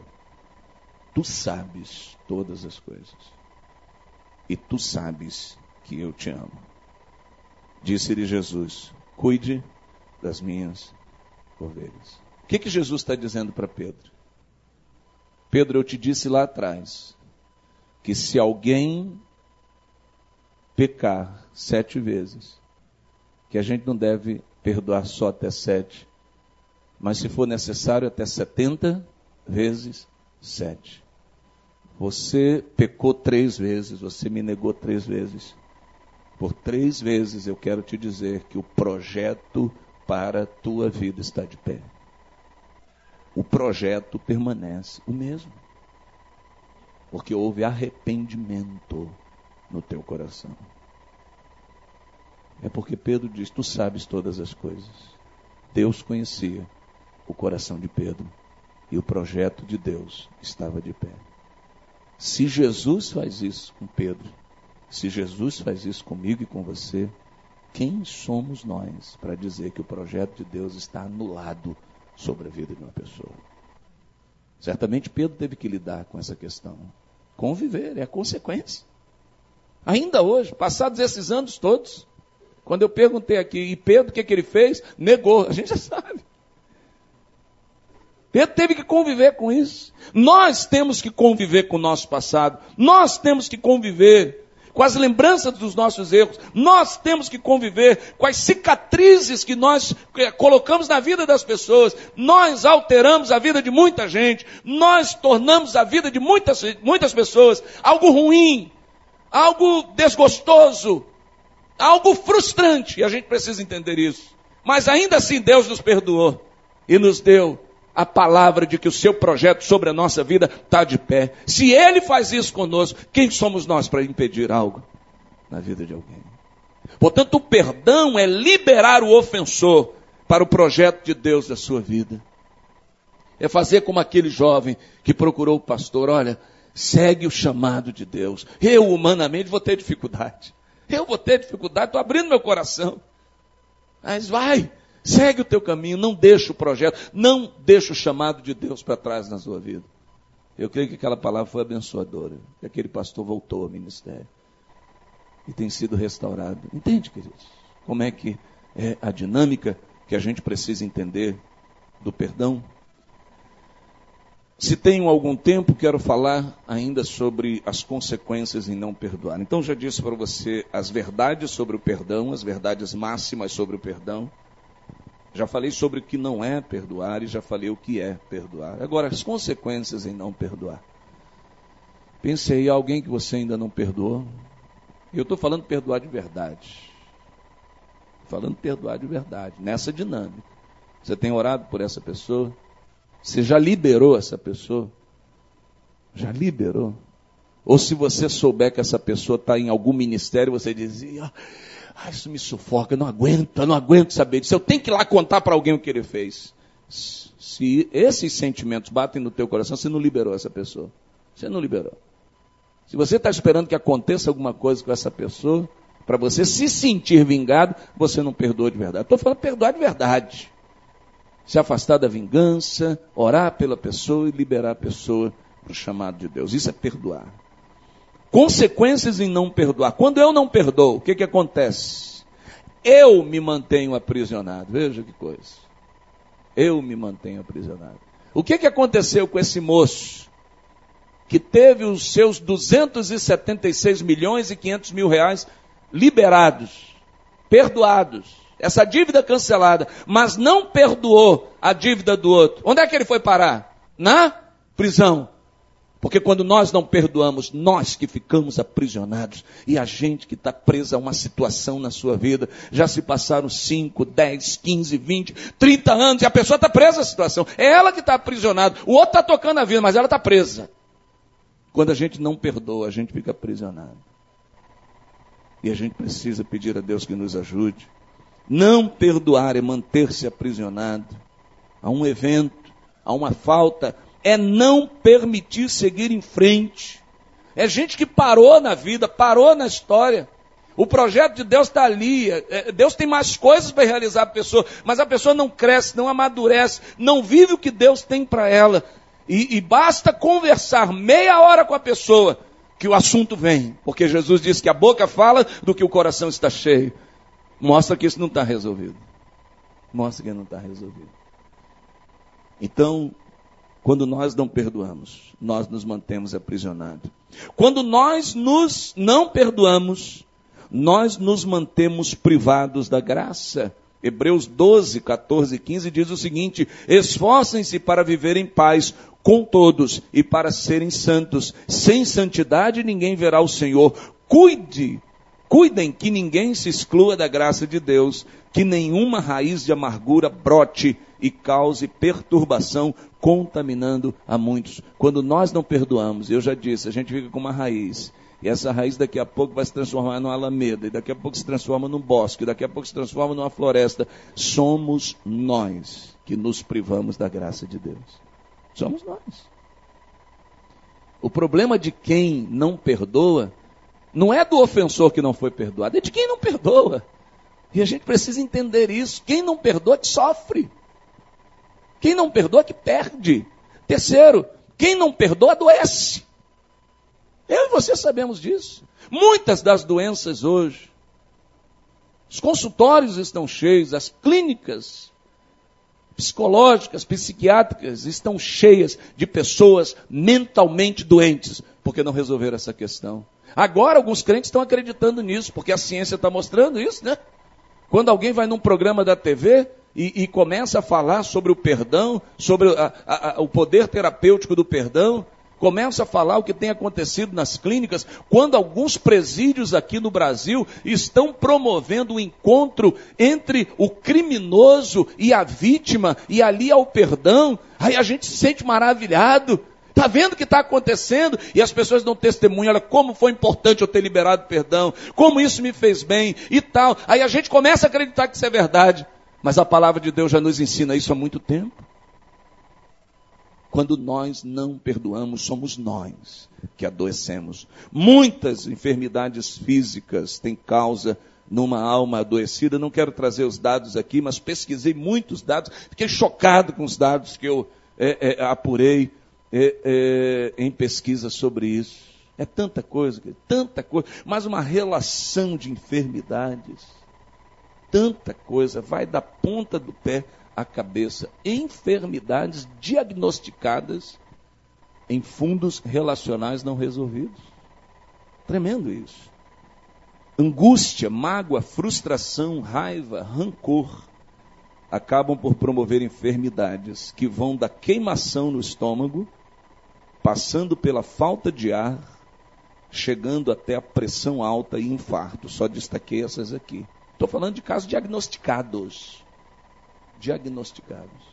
tu sabes todas as coisas, e tu sabes que eu te amo. Disse-lhe Jesus: Cuide das minhas ovelhas. O que, que Jesus está dizendo para Pedro? Pedro, eu te disse lá atrás que se alguém pecar sete vezes, que a gente não deve perdoar só até sete, mas se for necessário até setenta vezes sete. Você pecou três vezes, você me negou três vezes. Por três vezes eu quero te dizer que o projeto para tua vida está de pé. O projeto permanece o mesmo. Porque houve arrependimento no teu coração. É porque Pedro diz: Tu sabes todas as coisas. Deus conhecia o coração de Pedro e o projeto de Deus estava de pé. Se Jesus faz isso com Pedro, se Jesus faz isso comigo e com você, quem somos nós para dizer que o projeto de Deus está anulado sobre a vida de uma pessoa? Certamente Pedro teve que lidar com essa questão. Conviver é a consequência. Ainda hoje, passados esses anos todos, quando eu perguntei aqui, e Pedro, o que, que ele fez? Negou. A gente já sabe. Pedro teve que conviver com isso. Nós temos que conviver com o nosso passado. Nós temos que conviver com as lembranças dos nossos erros. Nós temos que conviver com as cicatrizes que nós eh, colocamos na vida das pessoas. Nós alteramos a vida de muita gente. Nós tornamos a vida de muitas, muitas pessoas algo ruim, algo desgostoso, algo frustrante. E a gente precisa entender isso. Mas ainda assim Deus nos perdoou e nos deu a palavra de que o seu projeto sobre a nossa vida está de pé. Se ele faz isso conosco, quem somos nós para impedir algo na vida de alguém? Portanto, o perdão é liberar o ofensor para o projeto de Deus da sua vida. É fazer como aquele jovem que procurou o pastor, olha, segue o chamado de Deus. Eu, humanamente, vou ter dificuldade. Eu vou ter dificuldade, estou abrindo meu coração. Mas vai, Segue o teu caminho, não deixa o projeto, não deixa o chamado de Deus para trás na sua vida. Eu creio que aquela palavra foi abençoadora, que aquele pastor voltou ao ministério e tem sido restaurado. Entende, queridos? Como é que é a dinâmica que a gente precisa entender do perdão? Se tenho algum tempo, quero falar ainda sobre as consequências em não perdoar. Então, já disse para você as verdades sobre o perdão, as verdades máximas sobre o perdão. Já falei sobre o que não é perdoar e já falei o que é perdoar. Agora, as consequências em não perdoar. Pense aí, alguém que você ainda não perdoou. Eu estou falando perdoar de verdade. Falando perdoar de verdade, nessa dinâmica. Você tem orado por essa pessoa? Você já liberou essa pessoa? Já liberou? Ou se você souber que essa pessoa está em algum ministério, você dizia, ah, isso me sufoca, eu não aguento, eu não aguento saber disso. Eu tenho que ir lá contar para alguém o que ele fez. Se esses sentimentos batem no teu coração, você não liberou essa pessoa. Você não liberou. Se você está esperando que aconteça alguma coisa com essa pessoa, para você se sentir vingado, você não perdoa de verdade. Estou falando perdoar de verdade. Se afastar da vingança, orar pela pessoa e liberar a pessoa para o chamado de Deus. Isso é perdoar consequências em não perdoar. Quando eu não perdoo, o que, que acontece? Eu me mantenho aprisionado. Veja que coisa. Eu me mantenho aprisionado. O que, que aconteceu com esse moço que teve os seus 276 milhões e 500 mil reais liberados, perdoados, essa dívida cancelada, mas não perdoou a dívida do outro? Onde é que ele foi parar? Na prisão. Porque quando nós não perdoamos, nós que ficamos aprisionados e a gente que está presa a uma situação na sua vida, já se passaram 5, 10, 15, 20, 30 anos e a pessoa está presa à situação. É ela que está aprisionada. O outro está tocando a vida, mas ela está presa. Quando a gente não perdoa, a gente fica aprisionado. E a gente precisa pedir a Deus que nos ajude. Não perdoar é manter-se aprisionado a um evento, a uma falta, é não permitir seguir em frente. É gente que parou na vida, parou na história. O projeto de Deus está ali. É, é, Deus tem mais coisas para realizar a pessoa, mas a pessoa não cresce, não amadurece, não vive o que Deus tem para ela. E, e basta conversar meia hora com a pessoa que o assunto vem, porque Jesus disse que a boca fala do que o coração está cheio. Mostra que isso não está resolvido. Mostra que não está resolvido. Então, quando nós não perdoamos, nós nos mantemos aprisionados. Quando nós nos não perdoamos, nós nos mantemos privados da graça. Hebreus 12, 14 e 15 diz o seguinte: Esforcem-se para viver em paz com todos e para serem santos. Sem santidade ninguém verá o Senhor. Cuide Cuidem que ninguém se exclua da graça de Deus, que nenhuma raiz de amargura brote e cause perturbação, contaminando a muitos. Quando nós não perdoamos, eu já disse, a gente fica com uma raiz. E essa raiz daqui a pouco vai se transformar numa alameda, e daqui a pouco se transforma num bosque, daqui a pouco se transforma numa floresta. Somos nós que nos privamos da graça de Deus. Somos nós. O problema de quem não perdoa não é do ofensor que não foi perdoado, é de quem não perdoa. E a gente precisa entender isso. Quem não perdoa que sofre. Quem não perdoa que perde. Terceiro, quem não perdoa adoece. Eu e você sabemos disso. Muitas das doenças hoje, os consultórios estão cheios, as clínicas psicológicas, psiquiátricas estão cheias de pessoas mentalmente doentes, porque não resolveram essa questão. Agora alguns crentes estão acreditando nisso, porque a ciência está mostrando isso, né? Quando alguém vai num programa da TV e, e começa a falar sobre o perdão, sobre a, a, a, o poder terapêutico do perdão, começa a falar o que tem acontecido nas clínicas, quando alguns presídios aqui no Brasil estão promovendo o um encontro entre o criminoso e a vítima, e ali há o perdão, aí a gente se sente maravilhado. Está vendo o que está acontecendo? E as pessoas dão testemunho, olha como foi importante eu ter liberado perdão, como isso me fez bem e tal. Aí a gente começa a acreditar que isso é verdade. Mas a palavra de Deus já nos ensina isso há muito tempo. Quando nós não perdoamos, somos nós que adoecemos. Muitas enfermidades físicas têm causa numa alma adoecida. Não quero trazer os dados aqui, mas pesquisei muitos dados. Fiquei chocado com os dados que eu é, é, apurei é, é, em pesquisa sobre isso. É tanta coisa, tanta coisa, mas uma relação de enfermidades, tanta coisa, vai da ponta do pé à cabeça. Enfermidades diagnosticadas em fundos relacionais não resolvidos. Tremendo isso. Angústia, mágoa, frustração, raiva, rancor acabam por promover enfermidades que vão da queimação no estômago passando pela falta de ar, chegando até a pressão alta e infarto. Só destaquei essas aqui. Estou falando de casos diagnosticados. Diagnosticados.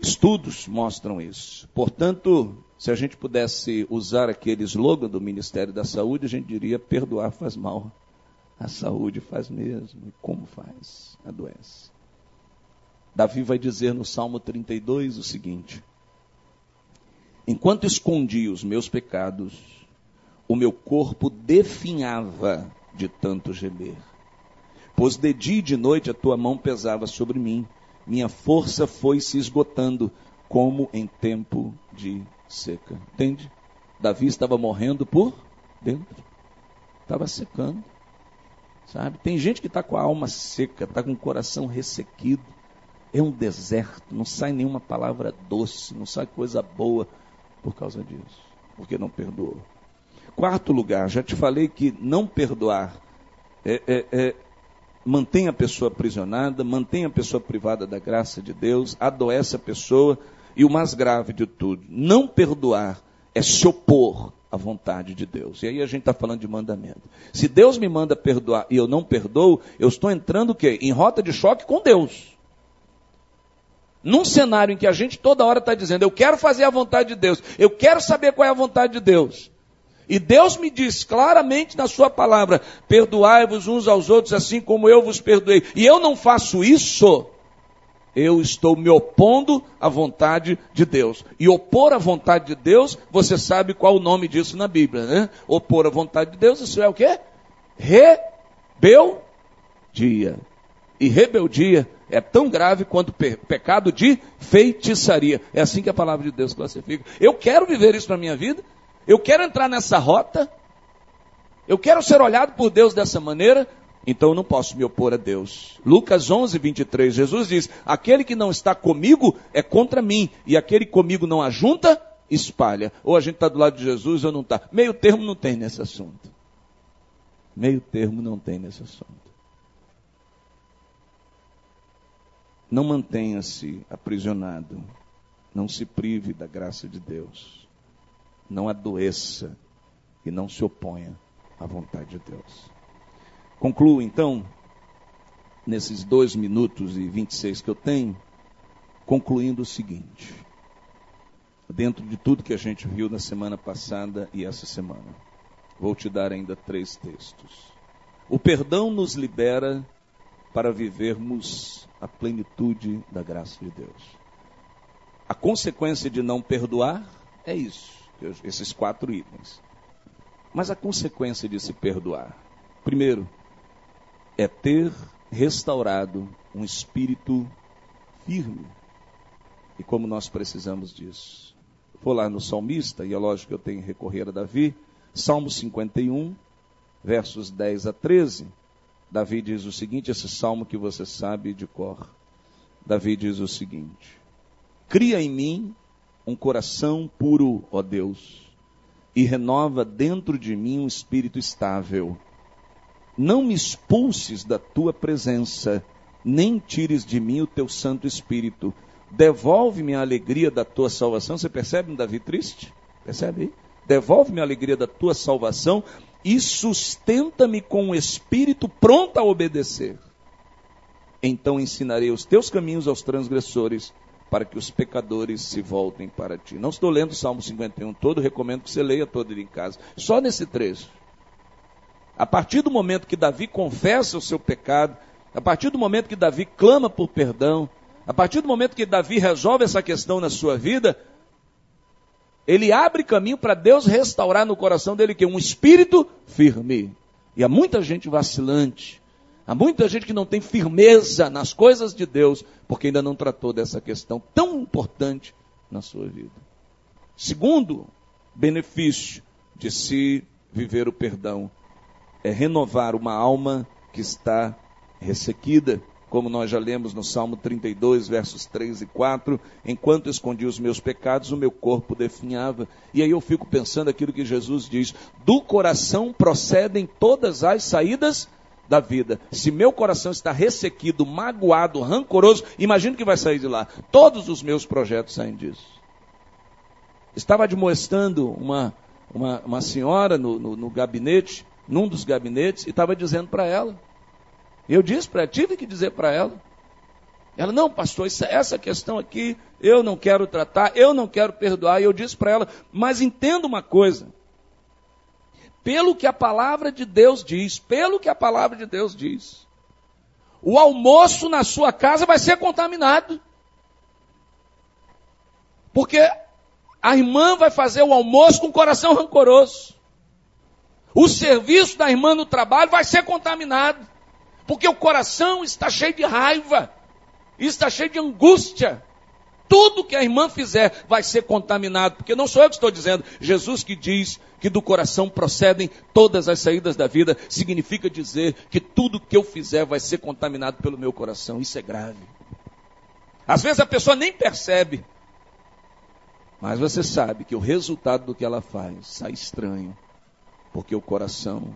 Estudos mostram isso. Portanto, se a gente pudesse usar aquele slogan do Ministério da Saúde, a gente diria: perdoar faz mal. A saúde faz mesmo. E como faz a doença? Davi vai dizer no Salmo 32 o seguinte: Enquanto escondia os meus pecados, o meu corpo definhava de tanto gemer. Pois de dia e de noite a tua mão pesava sobre mim, minha força foi se esgotando, como em tempo de seca. Entende? Davi estava morrendo por dentro, estava secando. Sabe? Tem gente que está com a alma seca, está com o coração ressequido. É um deserto, não sai nenhuma palavra doce, não sai coisa boa por causa disso, porque não perdoou. Quarto lugar, já te falei que não perdoar é, é, é, mantém a pessoa aprisionada, mantém a pessoa privada da graça de Deus, adoece a pessoa, e o mais grave de tudo, não perdoar é se opor à vontade de Deus. E aí a gente está falando de mandamento. Se Deus me manda perdoar e eu não perdoo, eu estou entrando o quê? Em rota de choque com Deus. Num cenário em que a gente toda hora está dizendo, eu quero fazer a vontade de Deus, eu quero saber qual é a vontade de Deus. E Deus me diz claramente na Sua palavra: perdoai-vos uns aos outros, assim como eu vos perdoei. E eu não faço isso, eu estou me opondo à vontade de Deus. E opor à vontade de Deus, você sabe qual o nome disso na Bíblia, né? Opor à vontade de Deus, isso é o quê? Rebeldia. E rebeldia é tão grave quanto pe pecado de feitiçaria. É assim que a palavra de Deus classifica. Eu quero viver isso na minha vida. Eu quero entrar nessa rota. Eu quero ser olhado por Deus dessa maneira. Então eu não posso me opor a Deus. Lucas 11, 23, Jesus diz: Aquele que não está comigo é contra mim, e aquele que comigo não ajunta, espalha. Ou a gente está do lado de Jesus ou não está. Meio termo não tem nesse assunto. Meio termo não tem nesse assunto. Não mantenha-se aprisionado. Não se prive da graça de Deus. Não adoeça e não se oponha. a vontade de Deus. Concluo então, nesses dois minutos e 26 que eu tenho, concluindo o seguinte: dentro de tudo que a gente viu na semana passada e essa semana, vou te dar ainda três textos. O perdão nos libera para vivermos a plenitude da graça de Deus. A consequência de não perdoar é isso, esses quatro itens. Mas a consequência de se perdoar, primeiro, é ter restaurado um espírito firme. E como nós precisamos disso? Vou lá no salmista, e é lógico que eu tenho que recorrer a Davi, Salmo 51, versos 10 a 13. Davi diz o seguinte: esse salmo que você sabe de cor. Davi diz o seguinte: Cria em mim um coração puro, ó Deus, e renova dentro de mim um espírito estável. Não me expulses da tua presença, nem tires de mim o teu Santo Espírito. Devolve-me a alegria da tua salvação. Você percebe um Davi triste? Percebe? Devolve-me a alegria da tua salvação e sustenta-me com um espírito pronto a obedecer. Então ensinarei os teus caminhos aos transgressores, para que os pecadores se voltem para ti. Não estou lendo o Salmo 51 todo, recomendo que você leia todo ele em casa. Só nesse trecho. A partir do momento que Davi confessa o seu pecado, a partir do momento que Davi clama por perdão, a partir do momento que Davi resolve essa questão na sua vida, ele abre caminho para Deus restaurar no coração dele que um espírito firme. E há muita gente vacilante, há muita gente que não tem firmeza nas coisas de Deus, porque ainda não tratou dessa questão tão importante na sua vida. Segundo benefício de se viver o perdão é renovar uma alma que está ressequida como nós já lemos no Salmo 32, versos 3 e 4, enquanto escondi os meus pecados, o meu corpo definhava. E aí eu fico pensando aquilo que Jesus diz: do coração procedem todas as saídas da vida. Se meu coração está ressequido, magoado, rancoroso, imagina que vai sair de lá. Todos os meus projetos saem disso. Estava admoestando uma, uma, uma senhora no, no, no gabinete, num dos gabinetes, e estava dizendo para ela eu disse para tive que dizer para ela. Ela, não, pastor, isso, essa questão aqui eu não quero tratar, eu não quero perdoar. E eu disse para ela, mas entenda uma coisa. Pelo que a palavra de Deus diz, pelo que a palavra de Deus diz, o almoço na sua casa vai ser contaminado. Porque a irmã vai fazer o almoço com o coração rancoroso. O serviço da irmã no trabalho vai ser contaminado. Porque o coração está cheio de raiva, está cheio de angústia. Tudo que a irmã fizer vai ser contaminado, porque não sou eu que estou dizendo, Jesus que diz que do coração procedem todas as saídas da vida, significa dizer que tudo que eu fizer vai ser contaminado pelo meu coração. Isso é grave. Às vezes a pessoa nem percebe, mas você sabe que o resultado do que ela faz sai estranho, porque o coração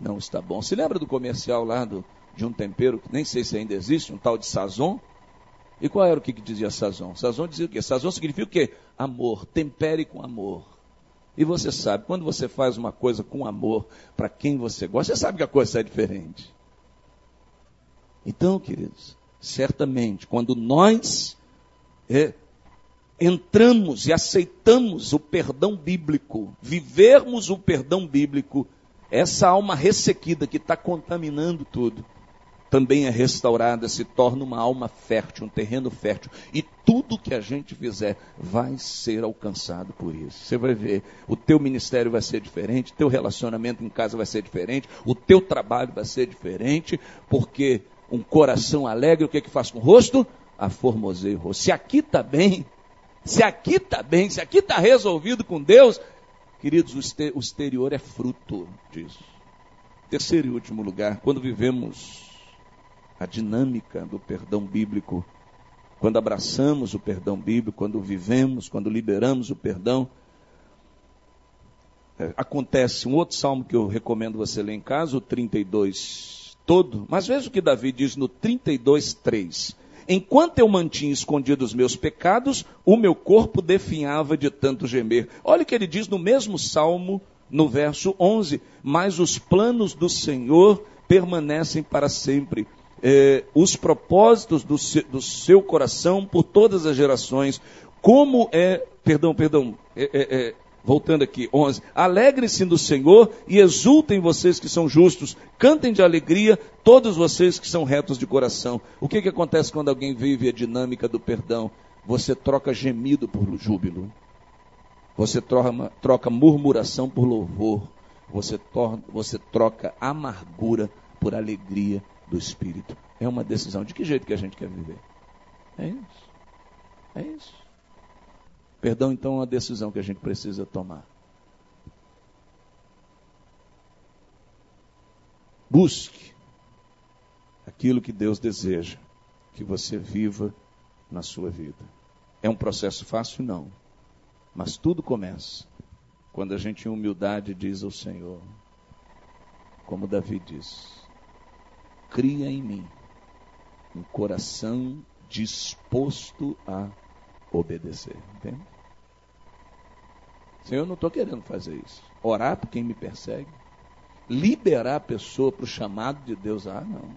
não está bom. Se lembra do comercial lá do, de um tempero, que nem sei se ainda existe, um tal de Sazon? E qual era o que, que dizia Sazon? Sazon dizia o quê? Sazon significa o quê? Amor, tempere com amor. E você sabe, quando você faz uma coisa com amor para quem você gosta, você sabe que a coisa é diferente. Então, queridos, certamente, quando nós é, entramos e aceitamos o perdão bíblico, vivermos o perdão bíblico, essa alma ressequida que está contaminando tudo, também é restaurada, se torna uma alma fértil, um terreno fértil. E tudo que a gente fizer vai ser alcançado por isso. Você vai ver, o teu ministério vai ser diferente, teu relacionamento em casa vai ser diferente, o teu trabalho vai ser diferente, porque um coração alegre, o que, é que faz com o rosto? Aformoseia o rosto. Se aqui está bem, se aqui está bem, se aqui está resolvido com Deus, Queridos, o exterior é fruto disso. Terceiro e último lugar, quando vivemos a dinâmica do perdão bíblico, quando abraçamos o perdão bíblico, quando vivemos, quando liberamos o perdão, é, acontece um outro salmo que eu recomendo você ler em casa, o 32 todo, mas veja o que Davi diz no 32, 3. Enquanto eu mantinha escondidos os meus pecados, o meu corpo definhava de tanto gemer. Olha o que ele diz no mesmo salmo, no verso 11: Mas os planos do Senhor permanecem para sempre. É, os propósitos do seu, do seu, coração por todas as gerações. Como é, perdão, perdão, é, é, é voltando aqui, 11. Alegrem-se do Senhor e exultem vocês que são justos. Cantem de alegria todos vocês que são retos de coração. O que, que acontece quando alguém vive a dinâmica do perdão? Você troca gemido por júbilo. Você troca, troca murmuração por louvor. Você, você troca amargura por alegria do Espírito. É uma decisão. De que jeito que a gente quer viver? É isso. É isso. Perdão, então, é uma decisão que a gente precisa tomar. Busque aquilo que Deus deseja que você viva na sua vida. É um processo fácil? Não. Mas tudo começa quando a gente, em humildade, diz ao Senhor, como Davi diz: Cria em mim um coração disposto a obedecer. Entende? Senhor, eu não estou querendo fazer isso. Orar por quem me persegue. Liberar a pessoa para o chamado de Deus. Ah, não.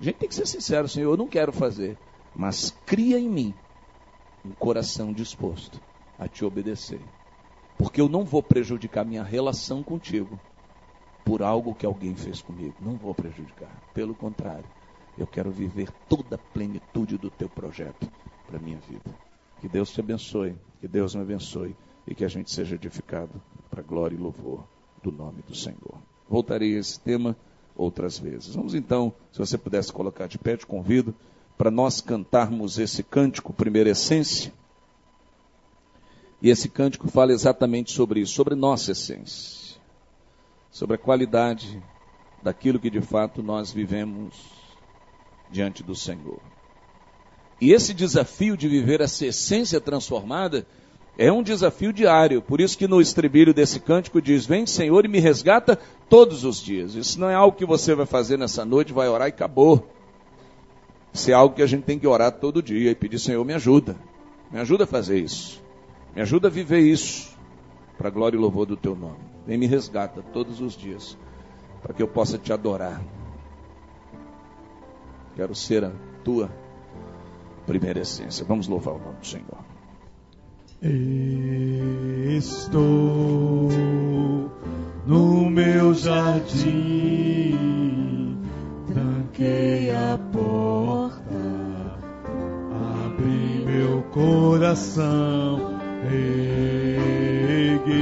A gente tem que ser sincero, Senhor, eu não quero fazer. Mas cria em mim um coração disposto a te obedecer. Porque eu não vou prejudicar minha relação contigo por algo que alguém fez comigo. Não vou prejudicar. Pelo contrário, eu quero viver toda a plenitude do teu projeto para a minha vida. Que Deus te abençoe, que Deus me abençoe e que a gente seja edificado para glória e louvor do nome do Senhor. Voltarei a esse tema outras vezes. Vamos então, se você pudesse colocar de pé, te convido para nós cantarmos esse cântico, primeira essência. E esse cântico fala exatamente sobre isso, sobre nossa essência, sobre a qualidade daquilo que de fato nós vivemos diante do Senhor. E esse desafio de viver essa essência transformada é um desafio diário. Por isso que no estribilho desse cântico diz: Vem, Senhor, e me resgata todos os dias. Isso não é algo que você vai fazer nessa noite, vai orar e acabou. Isso é algo que a gente tem que orar todo dia e pedir: Senhor, me ajuda. Me ajuda a fazer isso. Me ajuda a viver isso, para glória e louvor do teu nome. Vem me resgata todos os dias, para que eu possa te adorar. Quero ser a tua primeira essência. Vamos louvar o nome do Senhor. Estou no meu jardim, tranquei a porta, abri meu coração reguei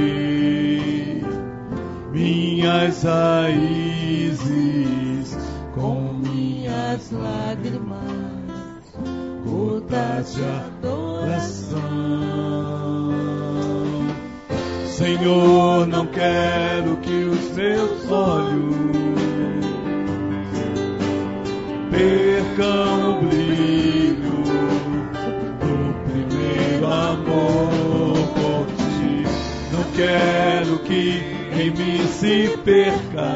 minhas raízes com minhas lágrimas, gotas de Senhor, não quero que os meus olhos percam o brilho amor por ti. Não quero que em mim se perca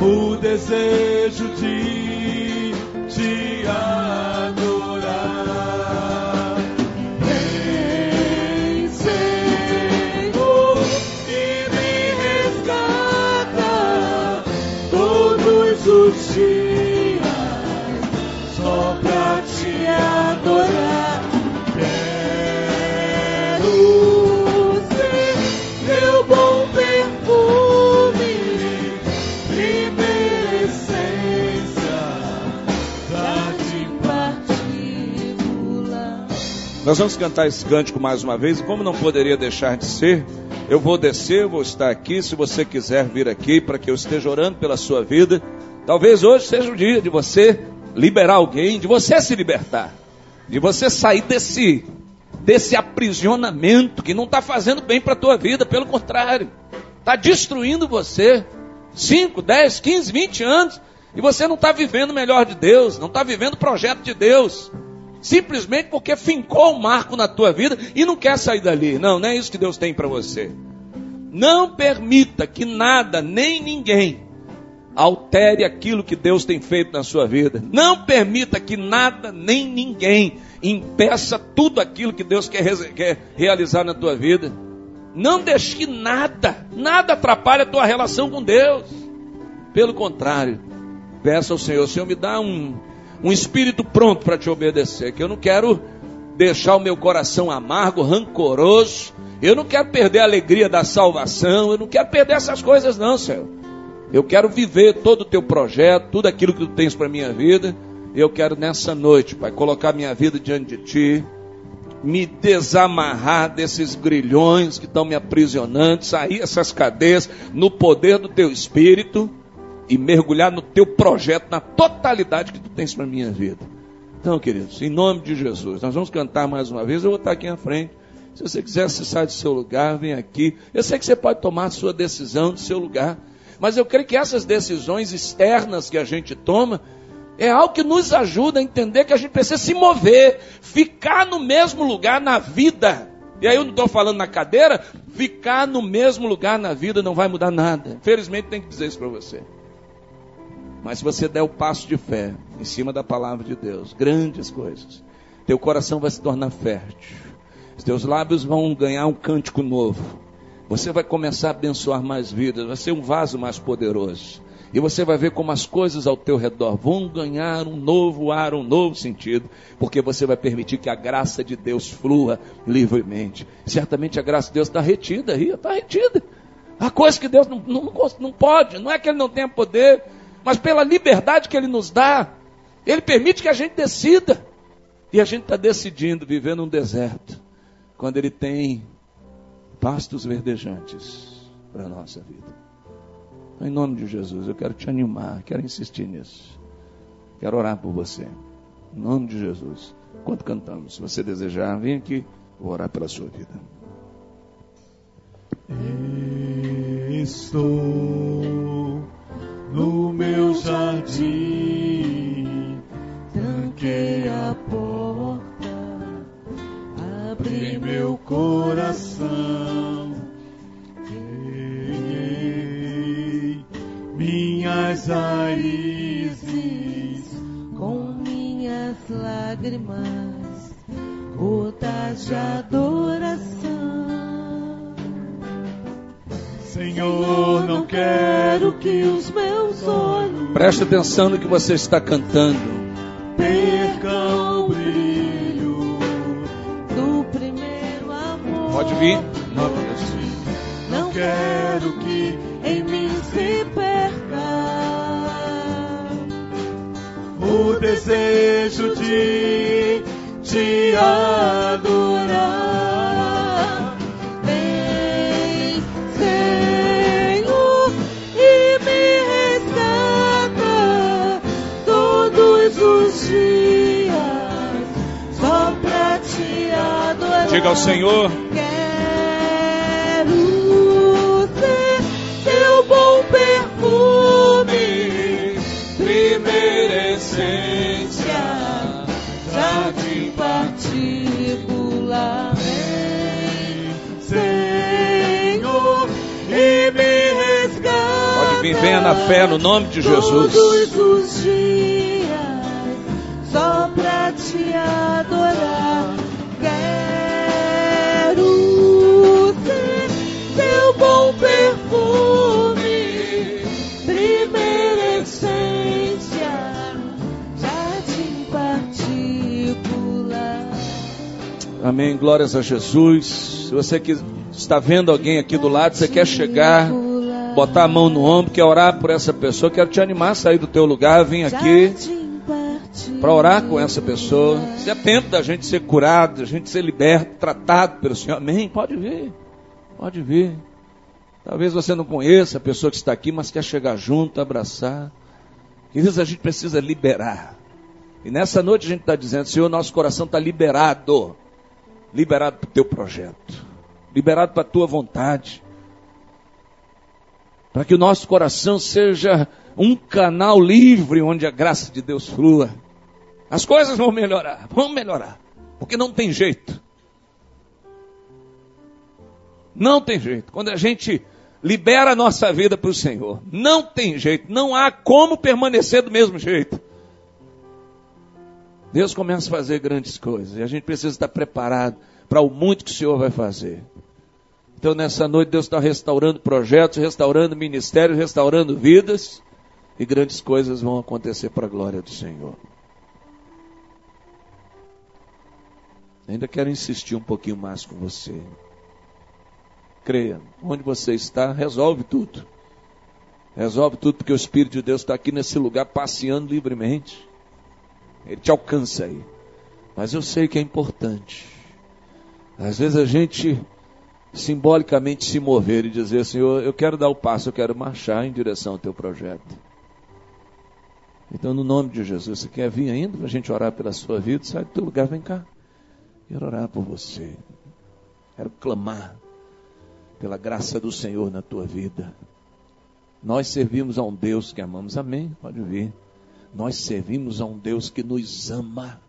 o desejo de Nós vamos cantar esse cântico mais uma vez, e como não poderia deixar de ser, eu vou descer, vou estar aqui. Se você quiser vir aqui para que eu esteja orando pela sua vida, talvez hoje seja o dia de você liberar alguém, de você se libertar, de você sair desse desse aprisionamento que não está fazendo bem para a tua vida, pelo contrário, está destruindo você. 5, 10, 15, 20 anos, e você não está vivendo o melhor de Deus, não está vivendo o projeto de Deus. Simplesmente porque fincou um marco na tua vida e não quer sair dali. Não, não é isso que Deus tem para você. Não permita que nada, nem ninguém, altere aquilo que Deus tem feito na sua vida. Não permita que nada nem ninguém impeça tudo aquilo que Deus quer, quer realizar na tua vida. Não deixe que nada, nada atrapalhe a tua relação com Deus. Pelo contrário, peça ao Senhor, Senhor, me dá um, um espírito pronto para te obedecer, que eu não quero deixar o meu coração amargo, rancoroso, eu não quero perder a alegria da salvação, eu não quero perder essas coisas não, Senhor. Eu quero viver todo o teu projeto, tudo aquilo que tu tens para minha vida. Eu quero nessa noite, Pai, colocar minha vida diante de ti, me desamarrar desses grilhões que estão me aprisionando, sair essas cadeias no poder do teu espírito e mergulhar no teu projeto, na totalidade que tu tens para minha vida. Então, queridos, em nome de Jesus, nós vamos cantar mais uma vez. Eu vou estar aqui à frente. Se você quiser acessar do seu lugar, vem aqui. Eu sei que você pode tomar a sua decisão do seu lugar. Mas eu creio que essas decisões externas que a gente toma é algo que nos ajuda a entender que a gente precisa se mover, ficar no mesmo lugar na vida. E aí eu não estou falando na cadeira, ficar no mesmo lugar na vida não vai mudar nada. Felizmente tem que dizer isso para você. Mas se você der o passo de fé em cima da palavra de Deus, grandes coisas, teu coração vai se tornar fértil. Os teus lábios vão ganhar um cântico novo. Você vai começar a abençoar mais vidas, vai ser um vaso mais poderoso. E você vai ver como as coisas ao teu redor vão ganhar um novo ar, um novo sentido, porque você vai permitir que a graça de Deus flua livremente. Certamente a graça de Deus está retida aí, está retida. Há coisas que Deus não, não, não pode, não é que Ele não tenha poder, mas pela liberdade que Ele nos dá, Ele permite que a gente decida. E a gente está decidindo viver num deserto, quando Ele tem pastos verdejantes para a nossa vida. Então, em nome de Jesus, eu quero te animar, quero insistir nisso. Quero orar por você. Em nome de Jesus. Enquanto cantamos, se você desejar, vem aqui, vou orar pela sua vida. Estou no meu jardim, tranquei a porta, abri meu coração, minhas raízes com minhas lágrimas, gotas de adoração. Senhor, não quero que os meus olhos Preste atenção no que você está cantando. percam o brilho. do primeiro amor. Pode vir. Jesus. Não quero que em mim se perca o desejo de te adorar. Ao Senhor. Quero ser seu bom perfume, primeira essência, jardim particular. Senhor, e me resgata. Pode vir, venha na fé no nome de Jesus. Todos os dias, só pra te adorar. Amém. Glórias a Jesus. Se você que está vendo alguém aqui do lado, você quer chegar, botar a mão no ombro, quer orar por essa pessoa, quero te animar a sair do teu lugar, vem aqui para orar com essa pessoa. Se é tempo da gente ser curado, da gente ser liberto, tratado pelo Senhor. Amém. Pode vir. Pode vir. Talvez você não conheça a pessoa que está aqui, mas quer chegar junto, abraçar. Queridos, a gente precisa liberar. E nessa noite a gente está dizendo, Senhor, nosso coração está liberado. Liberado para o teu projeto. Liberado para a tua vontade. Para que o nosso coração seja um canal livre onde a graça de Deus flua. As coisas vão melhorar, vão melhorar. Porque não tem jeito. Não tem jeito. Quando a gente libera a nossa vida para o Senhor. Não tem jeito, não há como permanecer do mesmo jeito. Deus começa a fazer grandes coisas e a gente precisa estar preparado para o muito que o Senhor vai fazer. Então, nessa noite, Deus está restaurando projetos, restaurando ministérios, restaurando vidas e grandes coisas vão acontecer para a glória do Senhor. Ainda quero insistir um pouquinho mais com você. Creia, onde você está, resolve tudo. Resolve tudo, porque o Espírito de Deus está aqui nesse lugar passeando livremente. Ele te alcança aí. Mas eu sei que é importante. Às vezes a gente simbolicamente se mover e dizer, Senhor, eu quero dar o passo, eu quero marchar em direção ao teu projeto. Então, no nome de Jesus, você quer vir ainda para a gente orar pela sua vida? Sai do teu lugar, vem cá. Quero orar por você. Quero clamar pela graça do Senhor na tua vida. Nós servimos a um Deus que amamos. Amém? Pode vir. Nós servimos a um Deus que nos ama.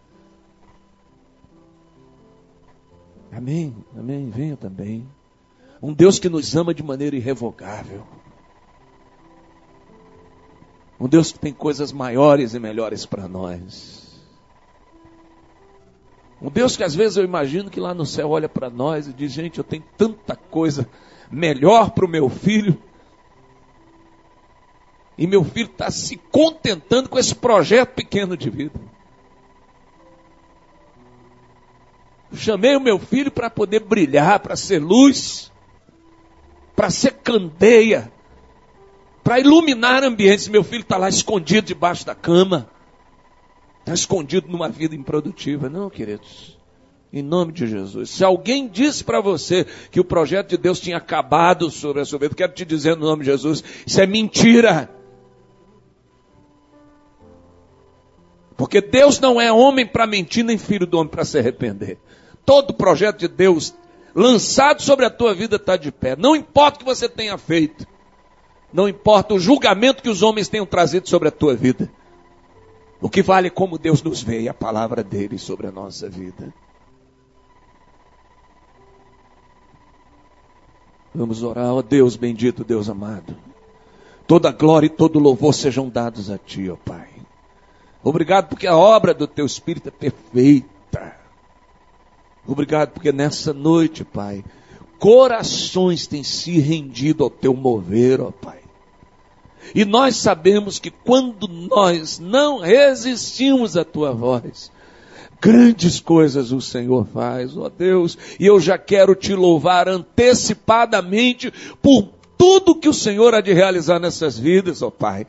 Amém? Amém? Venha também. Um Deus que nos ama de maneira irrevogável. Um Deus que tem coisas maiores e melhores para nós. Um Deus que às vezes eu imagino que lá no céu olha para nós e diz: gente, eu tenho tanta coisa melhor para o meu filho. E meu filho está se contentando com esse projeto pequeno de vida. Chamei o meu filho para poder brilhar, para ser luz, para ser candeia, para iluminar ambientes. Meu filho está lá escondido debaixo da cama. Está escondido numa vida improdutiva. Não, queridos. Em nome de Jesus. Se alguém disse para você que o projeto de Deus tinha acabado sobre a sua vida, quero te dizer no nome de Jesus, isso é mentira. Porque Deus não é homem para mentir, nem filho do homem para se arrepender. Todo projeto de Deus lançado sobre a tua vida está de pé. Não importa o que você tenha feito. Não importa o julgamento que os homens tenham trazido sobre a tua vida. O que vale é como Deus nos vê e a palavra dele sobre a nossa vida. Vamos orar, ó Deus bendito, Deus amado. Toda glória e todo louvor sejam dados a Ti, ó Pai. Obrigado porque a obra do Teu Espírito é perfeita. Obrigado porque nessa noite, Pai, corações têm se rendido ao Teu mover, ó Pai. E nós sabemos que quando nós não resistimos à tua voz, grandes coisas o Senhor faz, ó Deus, e eu já quero te louvar antecipadamente por tudo que o Senhor há de realizar nessas vidas, ó Pai,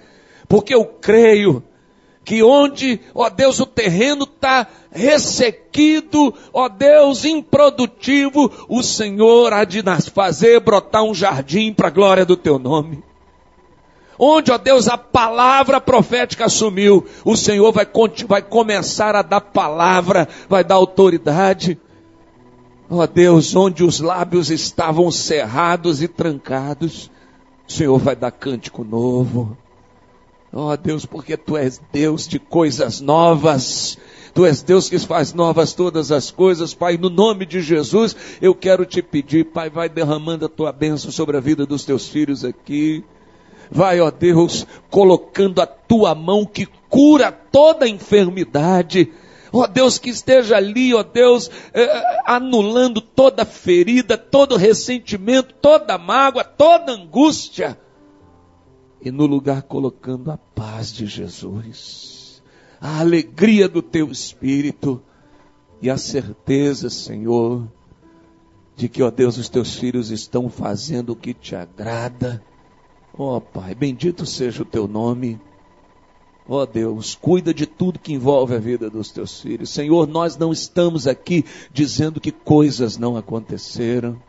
porque eu creio que onde, ó Deus, o terreno está ressequido, ó Deus, improdutivo, o Senhor há de fazer brotar um jardim para a glória do teu nome. Onde, ó Deus, a palavra profética assumiu, o Senhor vai, vai começar a dar palavra, vai dar autoridade. Ó Deus, onde os lábios estavam cerrados e trancados, o Senhor vai dar cântico novo. Ó Deus, porque Tu és Deus de coisas novas. Tu és Deus que faz novas todas as coisas, Pai. No nome de Jesus, eu quero te pedir, Pai, vai derramando a tua bênção sobre a vida dos teus filhos aqui. Vai, ó Deus, colocando a tua mão que cura toda enfermidade. Ó Deus, que esteja ali, ó Deus, eh, anulando toda ferida, todo ressentimento, toda mágoa, toda angústia. E no lugar colocando a paz de Jesus, a alegria do teu espírito e a certeza, Senhor, de que, ó Deus, os teus filhos estão fazendo o que te agrada Ó Pai, bendito seja o teu nome. Ó oh, Deus, cuida de tudo que envolve a vida dos teus filhos. Senhor, nós não estamos aqui dizendo que coisas não aconteceram.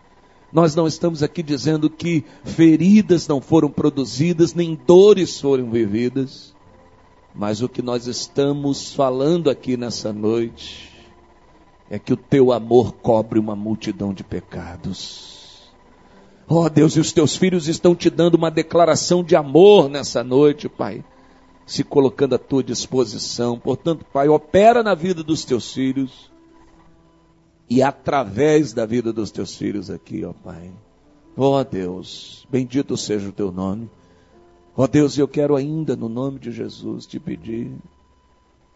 Nós não estamos aqui dizendo que feridas não foram produzidas, nem dores foram vividas. Mas o que nós estamos falando aqui nessa noite é que o teu amor cobre uma multidão de pecados. Oh Deus, e os teus filhos estão te dando uma declaração de amor nessa noite, Pai, se colocando à tua disposição. Portanto, Pai, opera na vida dos teus filhos e através da vida dos teus filhos aqui, ó Pai. Ó Deus, bendito seja o teu nome. Ó Deus, eu quero ainda, no nome de Jesus, te pedir.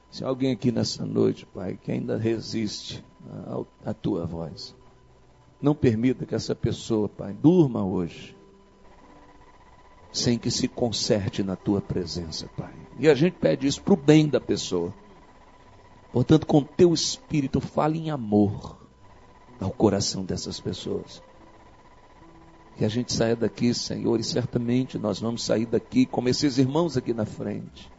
Se alguém aqui nessa noite, Pai, que ainda resiste à tua voz, não permita que essa pessoa, Pai, durma hoje, sem que se conserte na tua presença, Pai. E a gente pede isso para o bem da pessoa. Portanto, com teu espírito, fale em amor ao coração dessas pessoas. Que a gente saia daqui, Senhor, e certamente nós vamos sair daqui, como esses irmãos aqui na frente,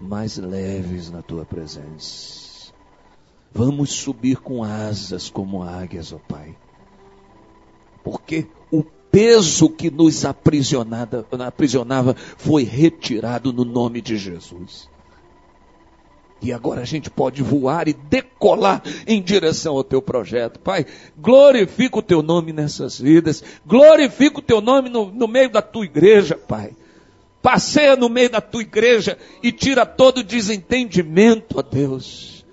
mais leves na tua presença. Vamos subir com asas como águias, ó Pai. Porque o peso que nos aprisionava foi retirado no nome de Jesus. E agora a gente pode voar e decolar em direção ao teu projeto. Pai, glorifica o teu nome nessas vidas. Glorifica o teu nome no, no meio da tua igreja, Pai. Passeia no meio da tua igreja e tira todo desentendimento, ó Deus.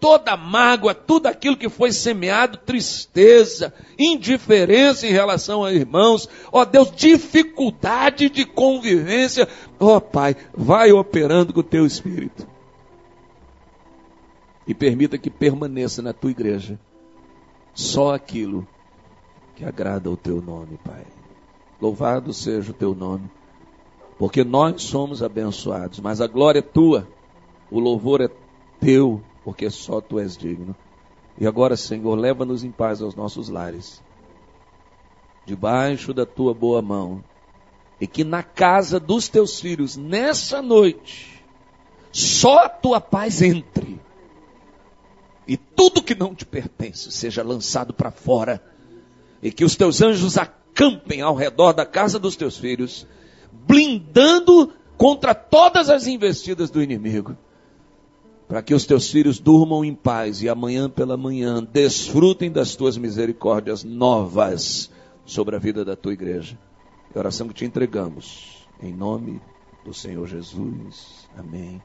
Toda mágoa, tudo aquilo que foi semeado, tristeza, indiferença em relação a irmãos, ó Deus, dificuldade de convivência, ó Pai, vai operando com o teu espírito e permita que permaneça na tua igreja só aquilo que agrada ao teu nome, Pai. Louvado seja o teu nome, porque nós somos abençoados, mas a glória é tua, o louvor é teu, porque só tu és digno. E agora, Senhor, leva-nos em paz aos nossos lares, debaixo da tua boa mão, e que na casa dos teus filhos, nessa noite, só a tua paz entre e tudo que não te pertence seja lançado para fora, e que os teus anjos acampem ao redor da casa dos teus filhos, blindando contra todas as investidas do inimigo, para que os teus filhos durmam em paz e amanhã pela manhã desfrutem das tuas misericórdias novas sobre a vida da tua igreja. É a oração que te entregamos, em nome do Senhor Jesus. Amém.